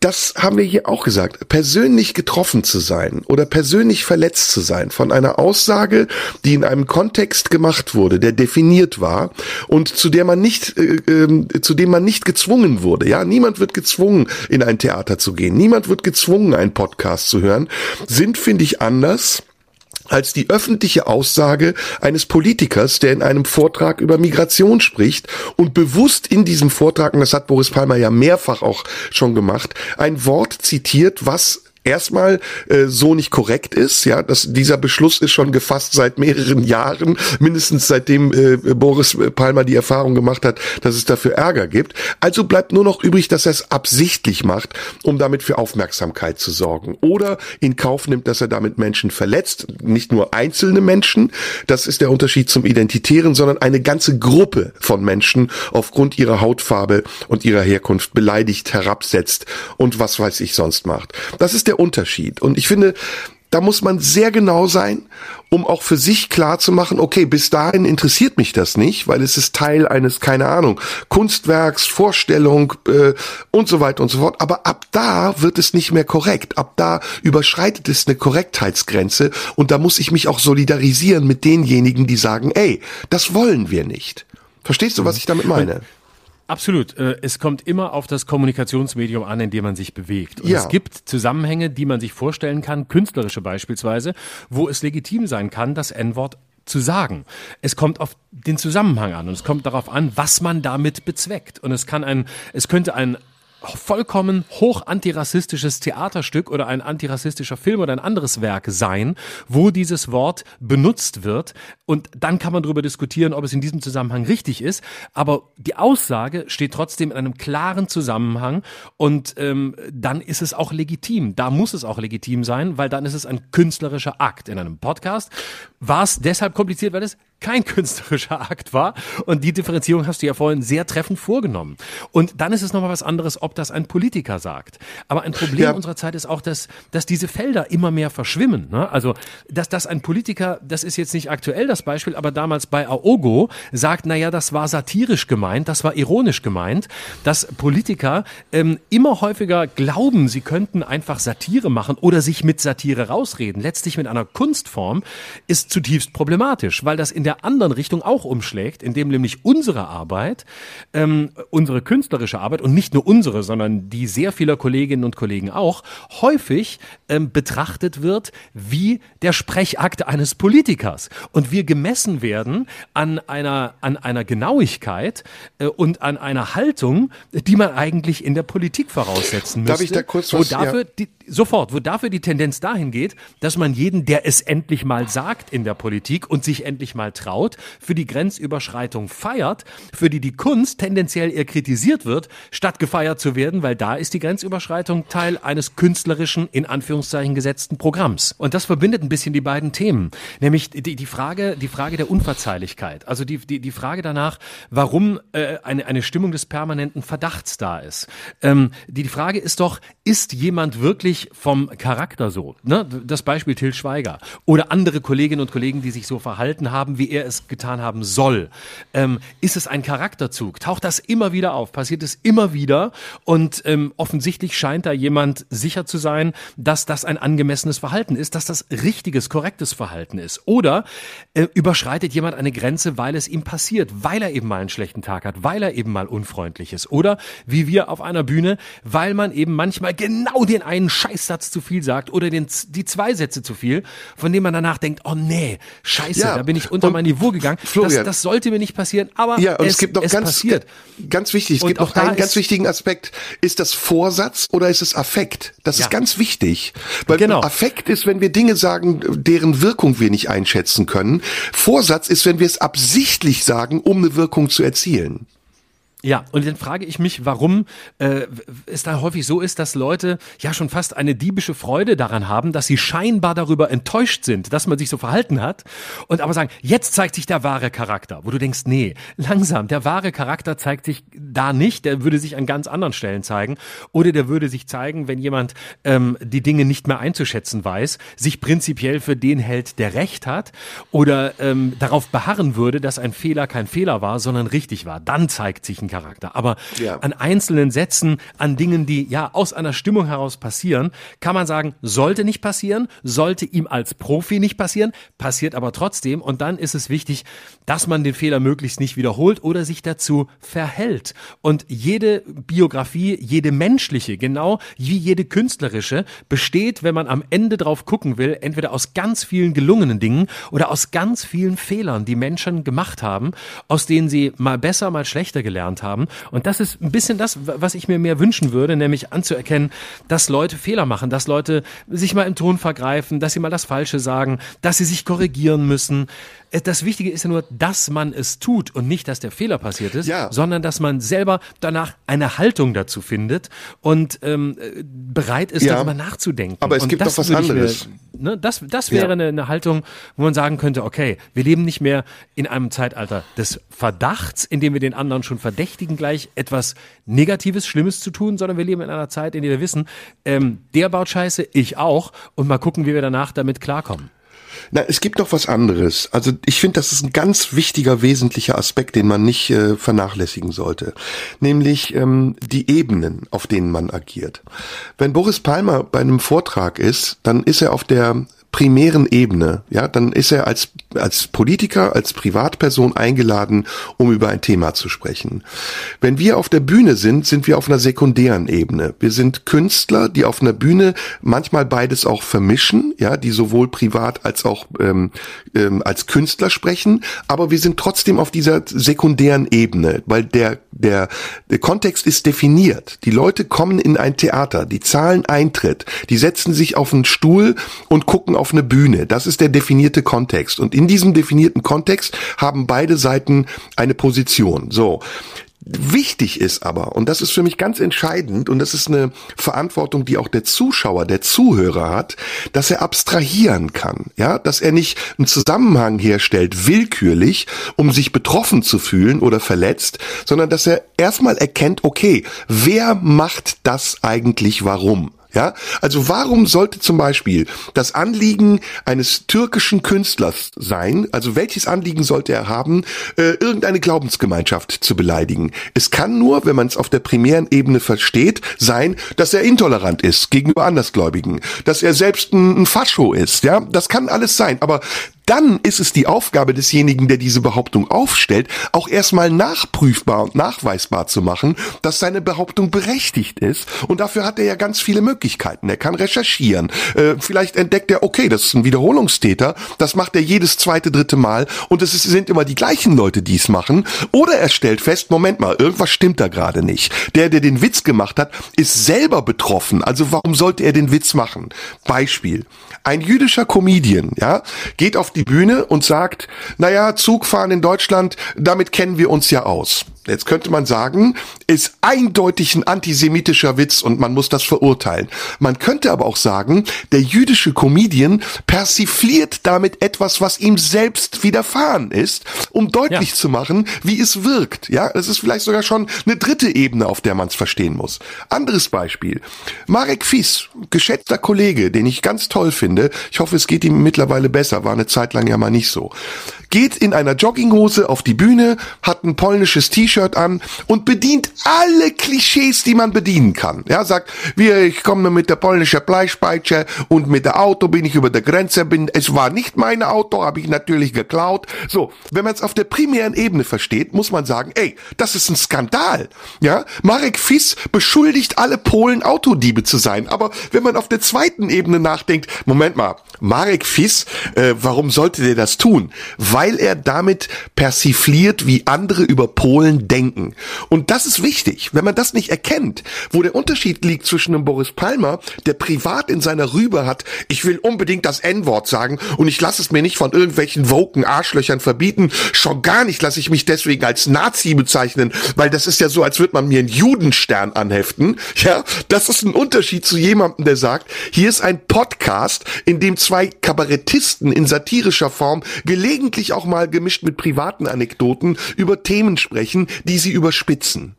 das haben wir hier auch gesagt, persönlich getroffen zu sein oder persönlich verletzt zu sein von einer Aussage, die in einem Kontext gemacht wurde, der definiert war und zu der man nicht, äh, äh, zu dem man nicht gezwungen wurde. Ja, niemand wird gezwungen, in ein Theater zu gehen. Niemand wird gezwungen, einen Podcast zu hören. Sind, finde ich, anders als die öffentliche Aussage eines Politikers, der in einem Vortrag über Migration spricht und bewusst in diesem Vortrag, und das hat Boris Palmer ja mehrfach auch schon gemacht, ein Wort zitiert, was erstmal äh, so nicht korrekt ist. Ja, dass dieser Beschluss ist schon gefasst seit mehreren Jahren, mindestens seitdem äh, Boris Palmer die Erfahrung gemacht hat, dass es dafür Ärger gibt. Also bleibt nur noch übrig, dass er es absichtlich macht, um damit für Aufmerksamkeit zu sorgen. Oder in Kauf nimmt, dass er damit Menschen verletzt. Nicht nur einzelne Menschen, das ist der Unterschied zum Identitären, sondern eine ganze Gruppe von Menschen aufgrund ihrer Hautfarbe und ihrer Herkunft beleidigt, herabsetzt und was weiß ich sonst macht. Das ist der Unterschied. Und ich finde, da muss man sehr genau sein, um auch für sich klar zu machen, okay, bis dahin interessiert mich das nicht, weil es ist Teil eines, keine Ahnung, Kunstwerks, Vorstellung äh, und so weiter und so fort. Aber ab da wird es nicht mehr korrekt. Ab da überschreitet es eine Korrektheitsgrenze und da muss ich mich auch solidarisieren mit denjenigen, die sagen, ey, das wollen wir nicht. Verstehst du, was ich damit meine? Absolut. Äh, es kommt immer auf das Kommunikationsmedium an, in dem man sich bewegt. Und Ja. es gibt Zusammenhänge, die man sich vorstellen kann, künstlerische beispielsweise, wo es legitim sein kann, das N-Wort zu sagen. Es kommt auf den Zusammenhang an und es kommt darauf an, was man damit bezweckt. Und es kann ein, es könnte ein vollkommen hoch antirassistisches Theaterstück oder ein antirassistischer Film oder ein anderes Werk sein, wo dieses Wort benutzt wird. Und dann kann man darüber diskutieren, ob es in diesem Zusammenhang richtig ist. Aber die Aussage steht trotzdem in einem klaren Zusammenhang und ähm, dann ist es auch legitim. Da muss es auch legitim sein, weil dann ist es ein künstlerischer Akt. In einem Podcast war es deshalb kompliziert, weil es kein (laughs) künstlerischer Akt war. Und die Differenzierung hast du ja vorhin sehr treffend vorgenommen. Und dann ist es nochmal was anderes, ob das ein Politiker sagt. Aber ein Problem Ja. unserer Zeit ist auch, dass, dass diese Felder immer mehr verschwimmen. Ne? Also, dass, dass ein Politiker, das ist jetzt nicht aktuell das Beispiel, aber damals bei Aogo sagt, naja, das war satirisch gemeint, das war ironisch gemeint, dass Politiker ähm, immer häufiger glauben, sie könnten einfach Satire machen oder sich mit Satire rausreden. Letztlich mit einer Kunstform ist zutiefst problematisch, weil das in der anderen Richtung auch umschlägt, indem nämlich unsere Arbeit, ähm, unsere künstlerische Arbeit und nicht nur unsere, sondern die sehr vieler Kolleginnen und Kollegen auch, häufig ähm, betrachtet wird wie der Sprechakt eines Politikers und wir gemessen werden an einer, an einer Genauigkeit äh, und an einer Haltung, die man eigentlich in der Politik voraussetzen müsste. Darf ich da kurz wo was- dafür ja. die, sofort, wo dafür die Tendenz dahin geht, dass man jeden, der es endlich mal sagt in der Politik und sich endlich mal traut, für die Grenzüberschreitung feiert, für die die Kunst tendenziell eher kritisiert wird, statt gefeiert zu werden, weil da ist die Grenzüberschreitung Teil eines künstlerischen, in Anführungszeichen gesetzten Programms. Und das verbindet ein bisschen die beiden Themen, nämlich die, die Frage, die Frage der Unverzeihlichkeit, also die, die, die Frage danach, warum äh, eine, eine Stimmung des permanenten Verdachts da ist. Ähm, die, die Frage ist doch, ist jemand wirklich vom Charakter so? Ne? Das Beispiel Till Schweiger oder andere Kolleginnen und Kollegen, die sich so verhalten haben, wie er es getan haben soll. Ähm, ist es ein Charakterzug? Taucht das immer wieder auf? Passiert es immer wieder? Und ähm, offensichtlich scheint da jemand sicher zu sein, dass das ein angemessenes Verhalten ist, dass das richtiges, korrektes Verhalten ist. Oder äh, überschreitet jemand eine Grenze, weil es ihm passiert, weil er eben mal einen schlechten Tag hat, weil er eben mal unfreundlich ist. Oder wie wir auf einer Bühne, weil man eben manchmal genau den einen Scheißsatz zu viel sagt oder den, die zwei Sätze zu viel, von dem man danach denkt, oh nee, scheiße, Ja, da bin ich unter und mein Niveau gegangen. Florian. das, das sollte mir nicht passieren, aber Ja, und es, es, gibt noch es ganz, passiert. ganz wichtig, es Und gibt noch einen ganz wichtigen Aspekt. Ist das Vorsatz oder ist es Affekt? Das Ja. ist ganz wichtig. Weil Genau. Affekt ist, wenn wir Dinge sagen, deren Wirkung wir nicht einschätzen können. Vorsatz ist, wenn wir es absichtlich sagen, um eine Wirkung zu erzielen. Ja, und dann frage ich mich, warum äh, es da häufig so ist, dass Leute ja schon fast eine diebische Freude daran haben, dass sie scheinbar darüber enttäuscht sind, dass man sich so verhalten hat und aber sagen, jetzt zeigt sich der wahre Charakter, wo du denkst, nee, langsam, der wahre Charakter zeigt sich da nicht, der würde sich an ganz anderen Stellen zeigen oder der würde sich zeigen, wenn jemand ähm, die Dinge nicht mehr einzuschätzen weiß, sich prinzipiell für den hält, der Recht hat oder ähm, darauf beharren würde, dass ein Fehler kein Fehler war, sondern richtig war, dann zeigt sich ein Charakter. Aber Ja. an einzelnen Sätzen, an Dingen, die ja aus einer Stimmung heraus passieren, kann man sagen, sollte nicht passieren, sollte ihm als Profi nicht passieren, passiert aber trotzdem. Und dann ist es wichtig, dass man den Fehler möglichst nicht wiederholt oder sich dazu verhält. Und jede Biografie, jede menschliche, genau wie jede künstlerische, besteht, wenn man am Ende drauf gucken will, entweder aus ganz vielen gelungenen Dingen oder aus ganz vielen Fehlern, die Menschen gemacht haben, aus denen sie mal besser, mal schlechter gelernt gelernt haben. Und das ist ein bisschen das, was ich mir mehr wünschen würde, nämlich anzuerkennen, dass Leute Fehler machen, dass Leute sich mal im Ton vergreifen, dass sie mal das Falsche sagen, dass sie sich korrigieren müssen. Äh, Das Wichtige ist ja nur, dass man es tut und nicht, dass der Fehler passiert ist, Ja. sondern dass man selber danach eine Haltung dazu findet und ähm, äh, bereit ist, Ja. darüber nachzudenken. Aber es und gibt doch was anderes. Mir, ne, das, das wäre Ja. eine, eine Haltung, wo man sagen könnte, okay, wir leben nicht mehr in einem Zeitalter des Verdachts, in dem wir den anderen schon verdächtigen, gleich etwas Negatives, Schlimmes zu tun, sondern wir leben in einer Zeit, in der wir wissen, ähm, der baut Scheiße, ich auch, und mal gucken, wie wir danach damit klarkommen. Na, es gibt noch was anderes. Also ich finde, das ist ein ganz wichtiger, wesentlicher Aspekt, den man nicht äh, vernachlässigen sollte. Nämlich ähm, die Ebenen, auf denen man agiert. Wenn Boris Palmer bei einem Vortrag ist, dann ist er auf der primären Ebene, ja, dann ist er als, als Politiker, als Privatperson eingeladen, um über ein Thema zu sprechen. Wenn wir auf der Bühne sind, sind wir auf einer sekundären Ebene. Wir sind Künstler, die auf einer Bühne manchmal beides auch vermischen, ja, die sowohl privat als auch ähm, ähm, als Künstler sprechen, aber wir sind trotzdem auf dieser sekundären Ebene, weil der, der, der Kontext ist definiert. Die Leute kommen in ein Theater, die zahlen Eintritt, die setzen sich auf einen Stuhl und gucken auf eine Bühne. Das ist der definierte Kontext. Und in diesem definierten Kontext haben beide Seiten eine Position. So. Wichtig ist aber, und das ist für mich ganz entscheidend, und das ist eine Verantwortung, die auch der Zuschauer, der Zuhörer hat, dass er abstrahieren kann, ja, dass er nicht einen Zusammenhang herstellt, willkürlich, um sich betroffen zu fühlen oder verletzt, sondern dass er erstmal erkennt, okay, wer macht das eigentlich warum? Ja, also warum sollte zum Beispiel das Anliegen eines türkischen Künstlers sein, also welches Anliegen sollte er haben, äh, irgendeine Glaubensgemeinschaft zu beleidigen? Es kann nur, wenn man es auf der primären Ebene versteht, sein, dass er intolerant ist gegenüber Andersgläubigen, dass er selbst ein, ein Fascho ist, ja, das kann alles sein, aber dann ist es die Aufgabe desjenigen, der diese Behauptung aufstellt, auch erstmal nachprüfbar und nachweisbar zu machen, dass seine Behauptung berechtigt ist. Und dafür hat er ja ganz viele Möglichkeiten. Er kann recherchieren. Äh, vielleicht entdeckt er, okay, das ist ein Wiederholungstäter. Das macht er jedes zweite, dritte Mal. Und es sind immer die gleichen Leute, die es machen. Oder er stellt fest, Moment mal, irgendwas stimmt da gerade nicht. Der, der den Witz gemacht hat, ist selber betroffen. Also warum sollte er den Witz machen? Beispiel. Ein jüdischer Comedian, ja, geht auf die Bühne und sagt, naja, Zugfahren in Deutschland, damit kennen wir uns ja aus. Jetzt könnte man sagen, ist eindeutig ein antisemitischer Witz und man muss das verurteilen. Man könnte aber auch sagen, der jüdische Comedian persifliert damit etwas, was ihm selbst widerfahren ist, um deutlich Ja. zu machen, wie es wirkt. Ja, es ist vielleicht sogar schon eine dritte Ebene, auf der man es verstehen muss. Anderes Beispiel. Marek Fies, geschätzter Kollege, den ich ganz toll finde. Ich hoffe, es geht ihm mittlerweile besser. War eine Zeit lang ja mal nicht so. Geht in einer Jogginghose auf die Bühne, hat ein polnisches T-Shirt an und bedient alle Klischees, die man bedienen kann. Ja, sagt, wir, ich komme mit der polnischen Bleispeiche und mit der Auto bin ich über der Grenze, bin, es war nicht mein Auto, habe ich natürlich geklaut. So, wenn man es auf der primären Ebene versteht, muss man sagen, ey, das ist ein Skandal. Ja, Marek Fiss beschuldigt alle Polen Autodiebe zu sein. Aber wenn man auf der zweiten Ebene nachdenkt, Moment mal, Marek Fiss, äh, warum sollte der das tun? Weil er damit persifliert, wie andere über Polen denken. Und das ist wichtig. Wenn man das nicht erkennt, wo der Unterschied liegt zwischen einem Boris Palmer, der privat in seiner Rübe hat, ich will unbedingt das N-Wort sagen und ich lasse es mir nicht von irgendwelchen woken Arschlöchern verbieten. Schon gar nicht lasse ich mich deswegen als Nazi bezeichnen, weil das ist ja so, als würde man mir einen Judenstern anheften. Ja, das ist ein Unterschied zu jemandem, der sagt, hier ist ein Podcast, in dem zwei Kabarettisten in satirischer Form gelegentlich auch mal gemischt mit privaten Anekdoten über Themen sprechen, die sie überspitzen.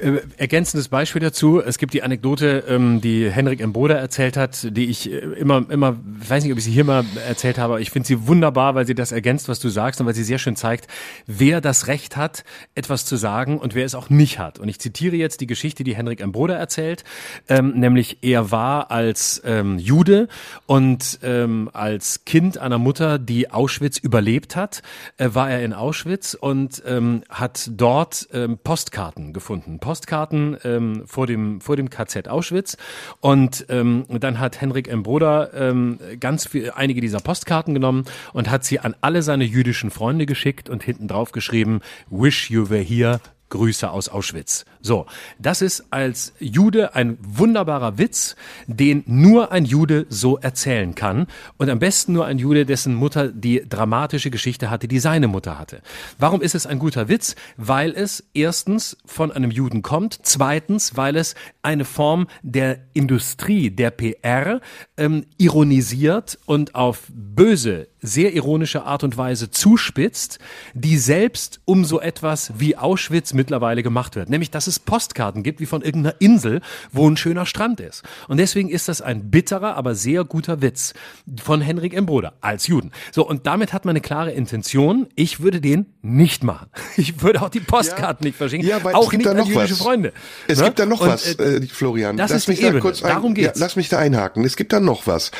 Äh, ergänzendes Beispiel dazu. Es gibt die Anekdote, ähm, die Henrik M. Broder erzählt hat, die ich äh, immer, immer, ich weiß nicht, ob ich sie hier mal erzählt habe, aber ich finde sie wunderbar, weil sie das ergänzt, was du sagst und weil sie sehr schön zeigt, wer das Recht hat, etwas zu sagen und wer es auch nicht hat. Und ich zitiere jetzt die Geschichte, die Henrik M. Broder erzählt, ähm, nämlich er war als ähm, Jude und ähm, als Kind einer Mutter, die Auschwitz überlebt hat, äh, war er in Auschwitz und ähm, hat dort ähm, Postkarten gefunden. Postkarten ähm, vor dem vor dem KZ Auschwitz und ähm, dann hat Henrik M. Broder ähm, ganz viel, einige dieser Postkarten genommen und hat sie an alle seine jüdischen Freunde geschickt und hinten drauf geschrieben Wish you were here Grüße aus Auschwitz. So, das ist als Jude ein wunderbarer Witz, den nur ein Jude so erzählen kann und am besten nur ein Jude, dessen Mutter die dramatische Geschichte hatte, die seine Mutter hatte. Warum ist es ein guter Witz? Weil es erstens von einem Juden kommt, zweitens, weil es eine Form der Industrie, der PR ähm, ironisiert und auf böse sehr ironische Art und Weise zuspitzt, die selbst um so etwas wie Auschwitz mittlerweile gemacht wird. Nämlich, dass es Postkarten gibt, wie von irgendeiner Insel, wo ein schöner Strand ist. Und deswegen ist das ein bitterer, aber sehr guter Witz von Henrik M. Broder als Juden. So, und damit hat man eine klare Intention. Ich würde den nicht machen. (laughs) Ich würde auch die Postkarten Ja. nicht verschicken. Ja, weil auch nicht da an noch jüdische was. Freunde. Es Ne? gibt da noch Und, was, äh, äh, Florian. das lass ist mich da Ebene. kurz ein, Darum geht's. Ja, lass mich da einhaken. Es gibt da noch was.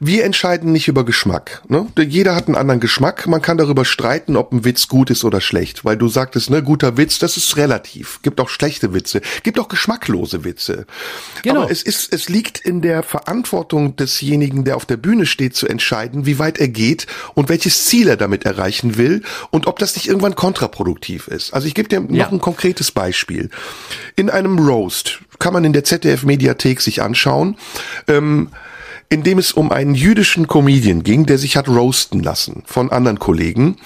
Wir entscheiden nicht über Geschmack. Ne? Jeder hat einen anderen Geschmack. Man kann darüber streiten, ob ein Witz gut ist oder schlecht. Weil du sagtest, ne, guter Witz, das ist relativ. Gibt auch schlechte Witze. Gibt auch geschmacklose Witze. Genau. Aber es ist, es liegt in der Verantwortung desjenigen, der auf der Bühne steht, zu entscheiden, wie weit er geht und welches Ziel er damit erreichen will und ob das nicht irgendwann kontraproduktiv ist. Also ich gebe dir noch Ja. ein konkretes Beispiel. In einem Roast kann man in der ZDF-Mediathek sich anschauen, ähm, in dem es um einen jüdischen Comedian ging, der sich hat roasten lassen von anderen Kollegen,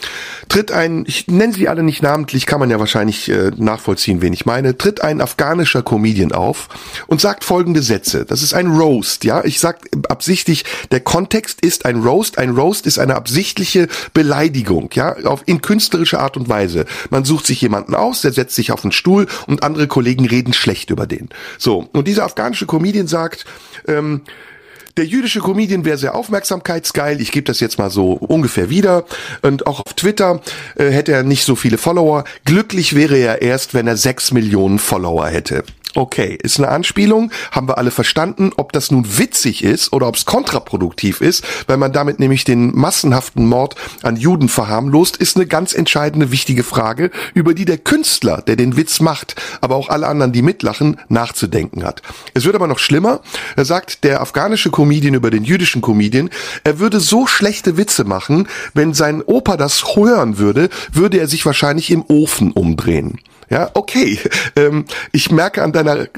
tritt ein, ich nenne sie alle nicht namentlich, kann man ja wahrscheinlich äh, nachvollziehen, wen ich meine, tritt ein afghanischer Comedian auf und sagt folgende Sätze. Das ist ein Roast, ja. Ich sag absichtlich, der Kontext ist ein Roast. Ein Roast ist eine absichtliche Beleidigung, ja, auf, in künstlerischer Art und Weise. Man sucht sich jemanden aus, der setzt sich auf einen Stuhl und andere Kollegen reden schlecht über den. So. Und dieser afghanische Comedian sagt, ähm, der jüdische Comedian wäre sehr aufmerksamkeitsgeil. Ich gebe das jetzt mal so ungefähr wieder. Und auch auf Twitter äh, hätte er nicht so viele Follower. Glücklich wäre er erst, wenn er sechs Millionen Follower hätte. Okay, ist eine Anspielung, haben wir alle verstanden. Ob das nun witzig ist oder ob es kontraproduktiv ist, weil man damit nämlich den massenhaften Mord an Juden verharmlost, ist eine ganz entscheidende, wichtige Frage, über die der Künstler, der den Witz macht, aber auch alle anderen, die mitlachen, nachzudenken hat. Es wird aber noch schlimmer. Er sagt, der afghanische Comedian über den jüdischen Comedian, er würde so schlechte Witze machen, wenn sein Opa das hören würde, würde er sich wahrscheinlich im Ofen umdrehen. Ja, okay. (laughs) Ähm, ich merke an deiner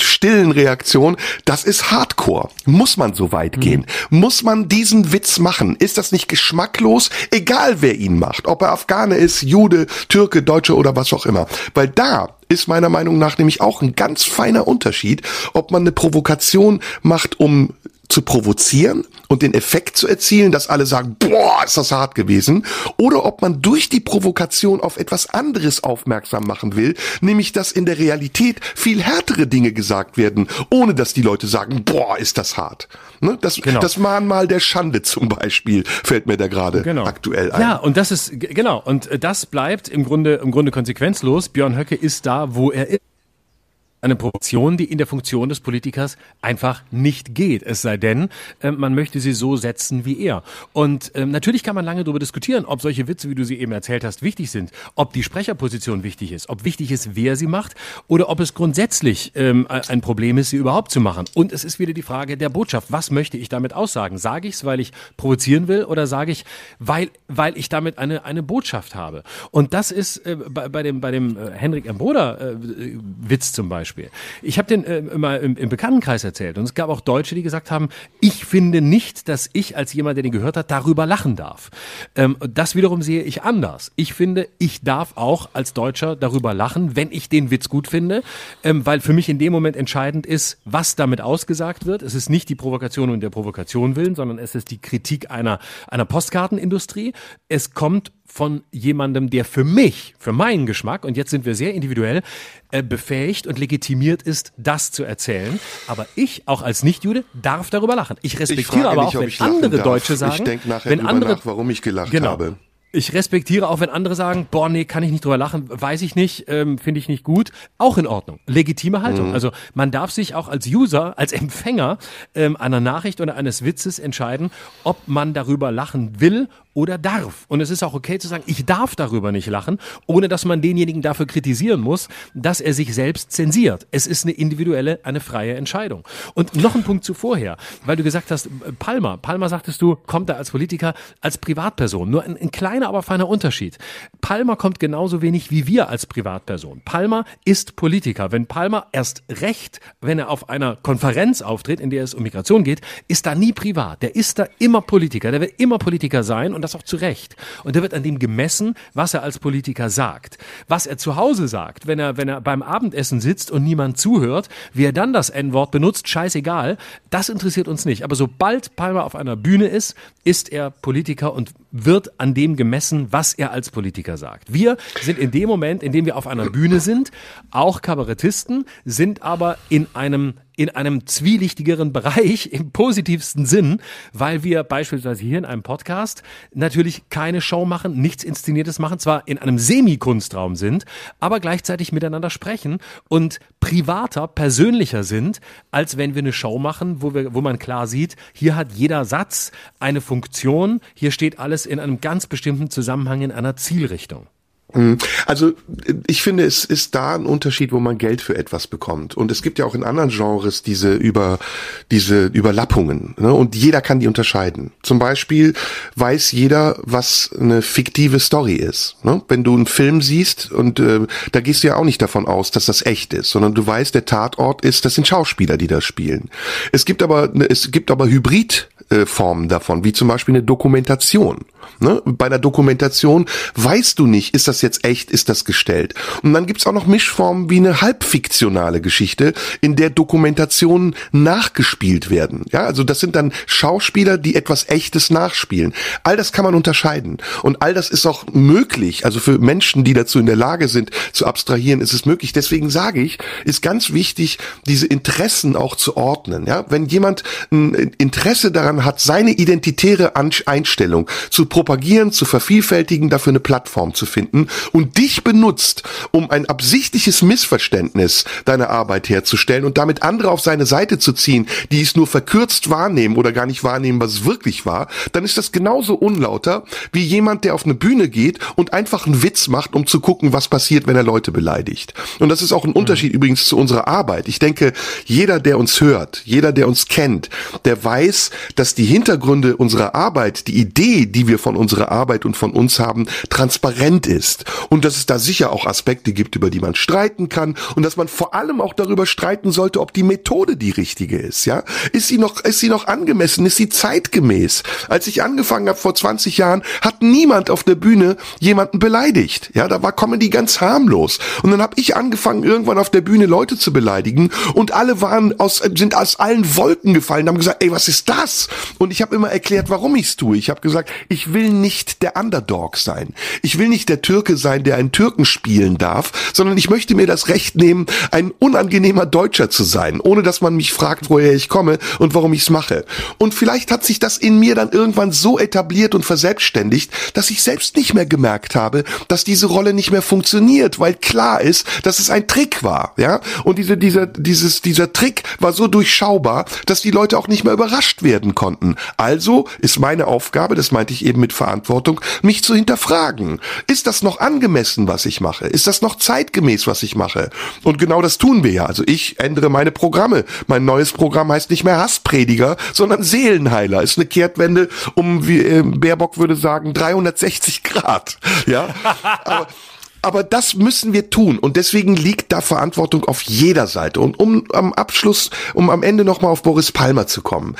stillen Reaktion, das ist Hardcore. Muss man so weit gehen? Muss man diesen Witz machen? Ist das nicht geschmacklos? Egal wer ihn macht, ob er Afghane ist, Jude, Türke, Deutsche oder was auch immer. Weil da ist meiner Meinung nach nämlich auch ein ganz feiner Unterschied, ob man eine Provokation macht, um zu provozieren und den Effekt zu erzielen, dass alle sagen, boah, ist das hart gewesen, oder ob man durch die Provokation auf etwas anderes aufmerksam machen will, nämlich dass in der Realität viel härtere Dinge gesagt werden, ohne dass die Leute sagen, boah, ist das hart. Ne? Das, Genau. das Mahnmal der Schande zum Beispiel fällt mir da gerade Genau. aktuell ein. Ja, und das ist, genau, und äh, das bleibt im Grunde, im Grunde konsequenzlos. Björn Höcke ist da, wo er ist. Eine Provokation, die in der Funktion des Politikers einfach nicht geht. Es sei denn, äh, man möchte sie so setzen wie er. Und ähm, natürlich kann man lange darüber diskutieren, ob solche Witze, wie du sie eben erzählt hast, wichtig sind, ob die Sprecherposition wichtig ist, ob wichtig ist, wer sie macht oder ob es grundsätzlich ähm, ein Problem ist, sie überhaupt zu machen. Und es ist wieder die Frage der Botschaft. Was möchte ich damit aussagen? Sage ich es, weil ich provozieren will oder sage ich, weil, weil ich damit eine, eine Botschaft habe? Und das ist äh, bei, bei dem, bei dem äh, Henrik M. Broder äh, Witz zum Beispiel. Ich habe den äh, immer im, im Bekanntenkreis erzählt und es gab auch Deutsche, die gesagt haben, ich finde nicht, dass ich als jemand, der den gehört hat, darüber lachen darf. Ähm, das wiederum sehe ich anders. Ich finde, ich darf auch als Deutscher darüber lachen, wenn ich den Witz gut finde, ähm, weil für mich in dem Moment entscheidend ist, was damit ausgesagt wird. Es ist nicht die Provokation und der Provokation willen, sondern es ist die Kritik einer, einer Postkartenindustrie. Es kommt von jemandem, der für mich, für meinen Geschmack, und jetzt sind wir sehr individuell, äh, befähigt und legitimiert ist, das zu erzählen. Aber ich, auch als Nicht-Jude, darf darüber lachen. Ich Ich respektiere frage aber nicht, auch, wenn ich andere darf. Deutsche sagen, Ich denke nachher wenn andere, nach, warum ich gelacht genau. habe. Ich respektiere auch, wenn andere sagen, boah, nee, kann ich nicht drüber lachen, weiß ich nicht, ähm, finde ich nicht gut. Auch in Ordnung. Legitime Haltung. Mhm. Also man darf sich auch als User, als Empfänger ähm, einer Nachricht oder eines Witzes entscheiden, ob man darüber lachen will oder darf. Und es ist auch okay zu sagen, ich darf darüber nicht lachen, ohne dass man denjenigen dafür kritisieren muss, dass er sich selbst zensiert. Es ist eine individuelle, eine freie Entscheidung. Und noch ein Punkt zuvorher, weil du gesagt hast, Palmer, Palmer sagtest du, kommt da als Politiker, als Privatperson. Nur ein, ein kleiner, aber feiner Unterschied. Palmer kommt genauso wenig wie wir als Privatperson. Palmer ist Politiker. Wenn Palmer erst recht, wenn er auf einer Konferenz auftritt, in der es um Migration geht, ist da nie privat. Der ist da immer Politiker. Der wird immer Politiker sein und das auch zu Recht. Und der wird an dem gemessen, was er als Politiker sagt. Was er zu Hause sagt, wenn er, wenn er beim Abendessen sitzt und niemand zuhört, wie er dann das N-Wort benutzt, scheißegal. Das interessiert uns nicht. Aber sobald Palmer auf einer Bühne ist, ist er Politiker und wird an dem gemessen, was er als Politiker sagt. Wir sind in dem Moment, in dem wir auf einer Bühne sind, auch Kabarettisten, sind aber in einem in einem zwielichtigeren Bereich im positivsten Sinn, weil wir beispielsweise hier in einem Podcast natürlich keine Show machen, nichts Inszeniertes machen, zwar in einem Semi-Kunstraum sind, aber gleichzeitig miteinander sprechen und privater, persönlicher sind, als wenn wir eine Show machen, wo, wir, wo man klar sieht, hier hat jeder Satz eine Funktion, hier steht alles in einem ganz bestimmten Zusammenhang in einer Zielrichtung. Mhm. Also ich finde, es ist da ein Unterschied, wo man Geld für etwas bekommt. Und es gibt ja auch in anderen Genres diese über diese Überlappungen. Ne? Und jeder kann die unterscheiden. Zum Beispiel weiß jeder, was eine fiktive Story ist. Ne? Wenn du einen Film siehst und äh, da gehst du ja auch nicht davon aus, dass das echt ist, sondern du weißt, der Tatort ist, das sind Schauspieler, die das spielen. Es gibt aber es gibt aber Hybrid Formen davon, wie zum Beispiel eine Dokumentation. Ne? Bei einer Dokumentation weißt du nicht, ist das jetzt echt, ist das gestellt. Und dann gibt's auch noch Mischformen wie eine halbfiktionale Geschichte, in der Dokumentationen nachgespielt werden. Ja, also das sind dann Schauspieler, die etwas Echtes nachspielen. All das kann man unterscheiden. Und all das ist auch möglich. Also für Menschen, die dazu in der Lage sind, zu abstrahieren, ist es möglich. Deswegen sage ich, ist ganz wichtig, diese Interessen auch zu ordnen. Ja, wenn jemand ein Interesse daran hat, seine identitäre Einstellung zu propagieren, zu vervielfältigen, dafür eine Plattform zu finden und dich benutzt, um ein absichtliches Missverständnis deiner Arbeit herzustellen und damit andere auf seine Seite zu ziehen, die es nur verkürzt wahrnehmen oder gar nicht wahrnehmen, was es wirklich war, dann ist das genauso unlauter wie jemand, der auf eine Bühne geht und einfach einen Witz macht, um zu gucken, was passiert, wenn er Leute beleidigt. Und das ist auch ein Unterschied mhm. übrigens zu unserer Arbeit. Ich denke, jeder, der uns hört, jeder, der uns kennt, der weiß, dass die Hintergründe unserer Arbeit, die Idee, die wir von unserer Arbeit und von uns haben, transparent ist. Und dass es da sicher auch Aspekte gibt, über die man streiten kann und dass man vor allem auch darüber streiten sollte, ob die Methode die richtige ist, ja? Ist sie noch, ist sie noch angemessen? Ist sie zeitgemäß? Als ich angefangen habe vor 20 Jahren, hat niemand auf der Bühne jemanden beleidigt. Ja, da war Comedy ganz harmlos. Und dann habe ich angefangen, irgendwann auf der Bühne Leute zu beleidigen und alle waren aus, sind aus allen Wolken gefallen, haben gesagt, ey, was ist das? Und ich habe immer erklärt, warum ich's tue. Ich habe gesagt, ich will nicht der Underdog sein. Ich will nicht der Türke sein, der einen Türken spielen darf, sondern ich möchte mir das Recht nehmen, ein unangenehmer Deutscher zu sein, ohne dass man mich fragt, woher ich komme und warum ich's mache. Und vielleicht hat sich das in mir dann irgendwann so etabliert und verselbstständigt, dass ich selbst nicht mehr gemerkt habe, dass diese Rolle nicht mehr funktioniert, weil klar ist, dass es ein Trick war, ja? Und diese, dieser, dieses, dieser Trick war so durchschaubar, dass die Leute auch nicht mehr überrascht werden konnten. Also ist meine Aufgabe, das meinte ich eben mit Verantwortung, mich zu hinterfragen. Ist das noch angemessen, was ich mache? Ist das noch zeitgemäß, was ich mache? Und genau das tun wir ja. Also ich ändere meine Programme. Mein neues Programm heißt nicht mehr Hassprediger, sondern Seelenheiler. Ist eine Kehrtwende um, wie äh, Baerbock würde sagen, 360 Grad. Ja, aber aber das müssen wir tun und deswegen liegt da Verantwortung auf jeder Seite. Und um am Abschluss, um am Ende nochmal auf Boris Palmer zu kommen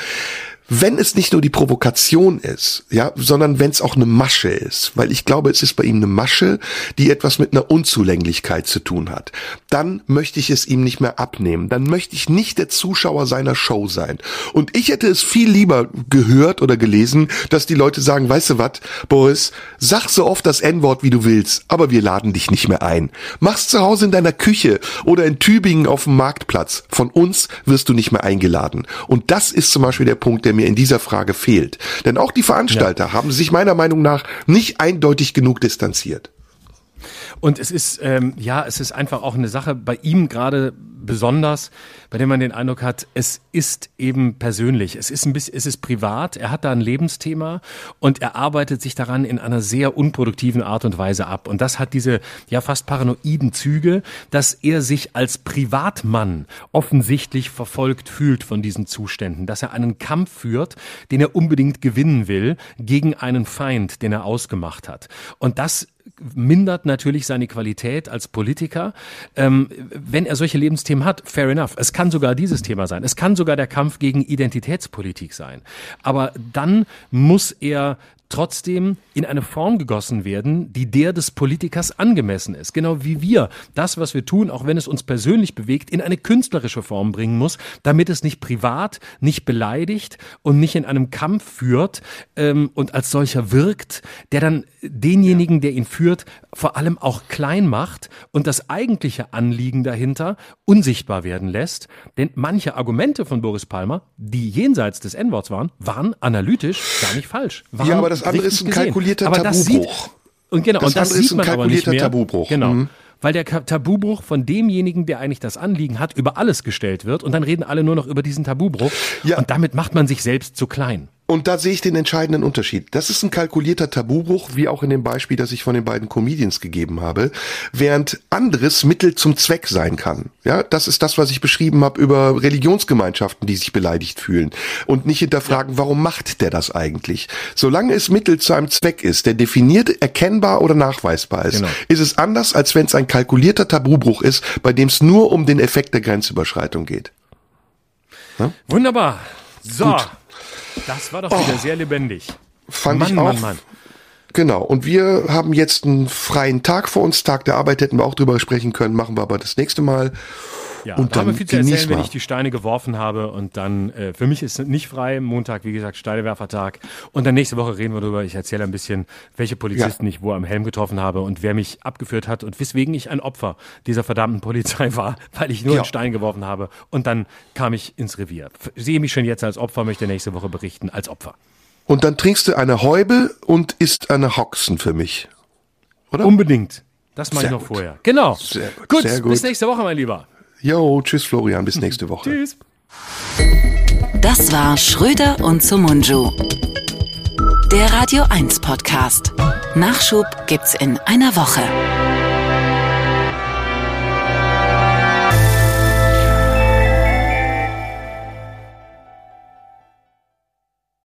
wenn es nicht nur die Provokation ist, ja, sondern wenn es auch eine Masche ist, weil ich glaube, es ist bei ihm eine Masche, die etwas mit einer Unzulänglichkeit zu tun hat, dann möchte ich es ihm nicht mehr abnehmen. Dann möchte ich nicht der Zuschauer seiner Show sein. Und ich hätte es viel lieber gehört oder gelesen, dass die Leute sagen, weißt du was, Boris, sag so oft das N-Wort, wie du willst, aber wir laden dich nicht mehr ein. Mach's zu Hause in deiner Küche oder in Tübingen auf dem Marktplatz. Von uns wirst du nicht mehr eingeladen. Und das ist zum Beispiel der Punkt, der mir mir in dieser Frage fehlt. Denn auch die Veranstalter ja. haben sich meiner Meinung nach nicht eindeutig genug distanziert. Und es ist, ähm, ja, es ist einfach auch eine Sache bei ihm gerade besonders, bei dem man den Eindruck hat, es ist eben persönlich, es ist ein bisschen, es ist privat, er hat da ein Lebensthema und er arbeitet sich daran in einer sehr unproduktiven Art und Weise ab. Und das hat diese ja fast paranoiden Züge, dass er sich als Privatmann offensichtlich verfolgt fühlt von diesen Zuständen, dass er einen Kampf führt, den er unbedingt gewinnen will, gegen einen Feind, den er ausgemacht hat. Und das mindert natürlich seine Qualität als Politiker. Ähm, wenn er solche Lebensthemen hat, fair enough. Es kann sogar dieses Thema sein. Es kann sogar der Kampf gegen Identitätspolitik sein. Aber dann muss er trotzdem in eine Form gegossen werden, die der des Politikers angemessen ist. Genau wie wir das, was wir tun, auch wenn es uns persönlich bewegt, in eine künstlerische Form bringen muss, damit es nicht privat, nicht beleidigt und nicht in einem Kampf führt ähm, und als solcher wirkt, der dann denjenigen, der ihn führt, vor allem auch klein macht und das eigentliche Anliegen dahinter unsichtbar werden lässt. Denn manche Argumente von Boris Palmer, die jenseits des N-Worts waren, waren analytisch gar nicht falsch. Waren Ja, aber das andere ist ein kalkulierter aber das sieht, Tabubruch. und genau, Das und das andere ist sieht ein man aber nicht kalkulierter mehr. Tabubruch. Genau. Mhm. Weil der Tabubruch von demjenigen, der eigentlich das Anliegen hat, über alles gestellt wird und dann reden alle nur noch über diesen Tabubruch Ja. und damit macht man sich selbst zu klein. Und da sehe ich den entscheidenden Unterschied. Das ist ein kalkulierter Tabubruch, wie auch in dem Beispiel, das ich von den beiden Comedians gegeben habe, während anderes Mittel zum Zweck sein kann. Ja, das ist das, was ich beschrieben habe über Religionsgemeinschaften, die sich beleidigt fühlen und nicht hinterfragen, warum macht der das eigentlich? Solange es Mittel zu einem Zweck ist, der definiert, erkennbar oder nachweisbar ist, Genau. ist es anders, als wenn es ein kalkulierter Tabubruch ist, bei dem es nur um den Effekt der Grenzüberschreitung geht. Wunderbar. So. Das war doch wieder sehr lebendig. Fand Mann, ich auch. Mann, Mann. Genau. Und wir haben jetzt einen freien Tag vor uns. Tag der Arbeit hätten wir auch drüber sprechen können, machen wir aber das nächste Mal. Ja, Und da haben wir dann viel zu erzählen, genieß wenn mal. ich die Steine geworfen habe und dann, äh, für mich ist es nicht frei, Montag, wie gesagt, Steinewerfertag und dann nächste Woche reden wir darüber, ich erzähle ein bisschen, welche Polizisten ich wo am Helm getroffen habe und wer mich abgeführt hat und weswegen ich ein Opfer dieser verdammten Polizei war, weil ich nur Ja. einen Stein geworfen habe und dann kam ich ins Revier. Sehe mich schon jetzt als Opfer, möchte nächste Woche berichten als Opfer. Und dann trinkst du eine Häube und isst eine Hoxen für mich. Oder? Unbedingt. Das mache ich noch gut. vorher. Genau. Sehr gut, Gut, sehr bis gut. nächste Woche, mein Lieber. Jo, tschüss Florian, bis nächste Woche. Tschüss. Das war Schröder und Sumunju. Der Radio 1 Podcast. Nachschub gibt's in einer Woche.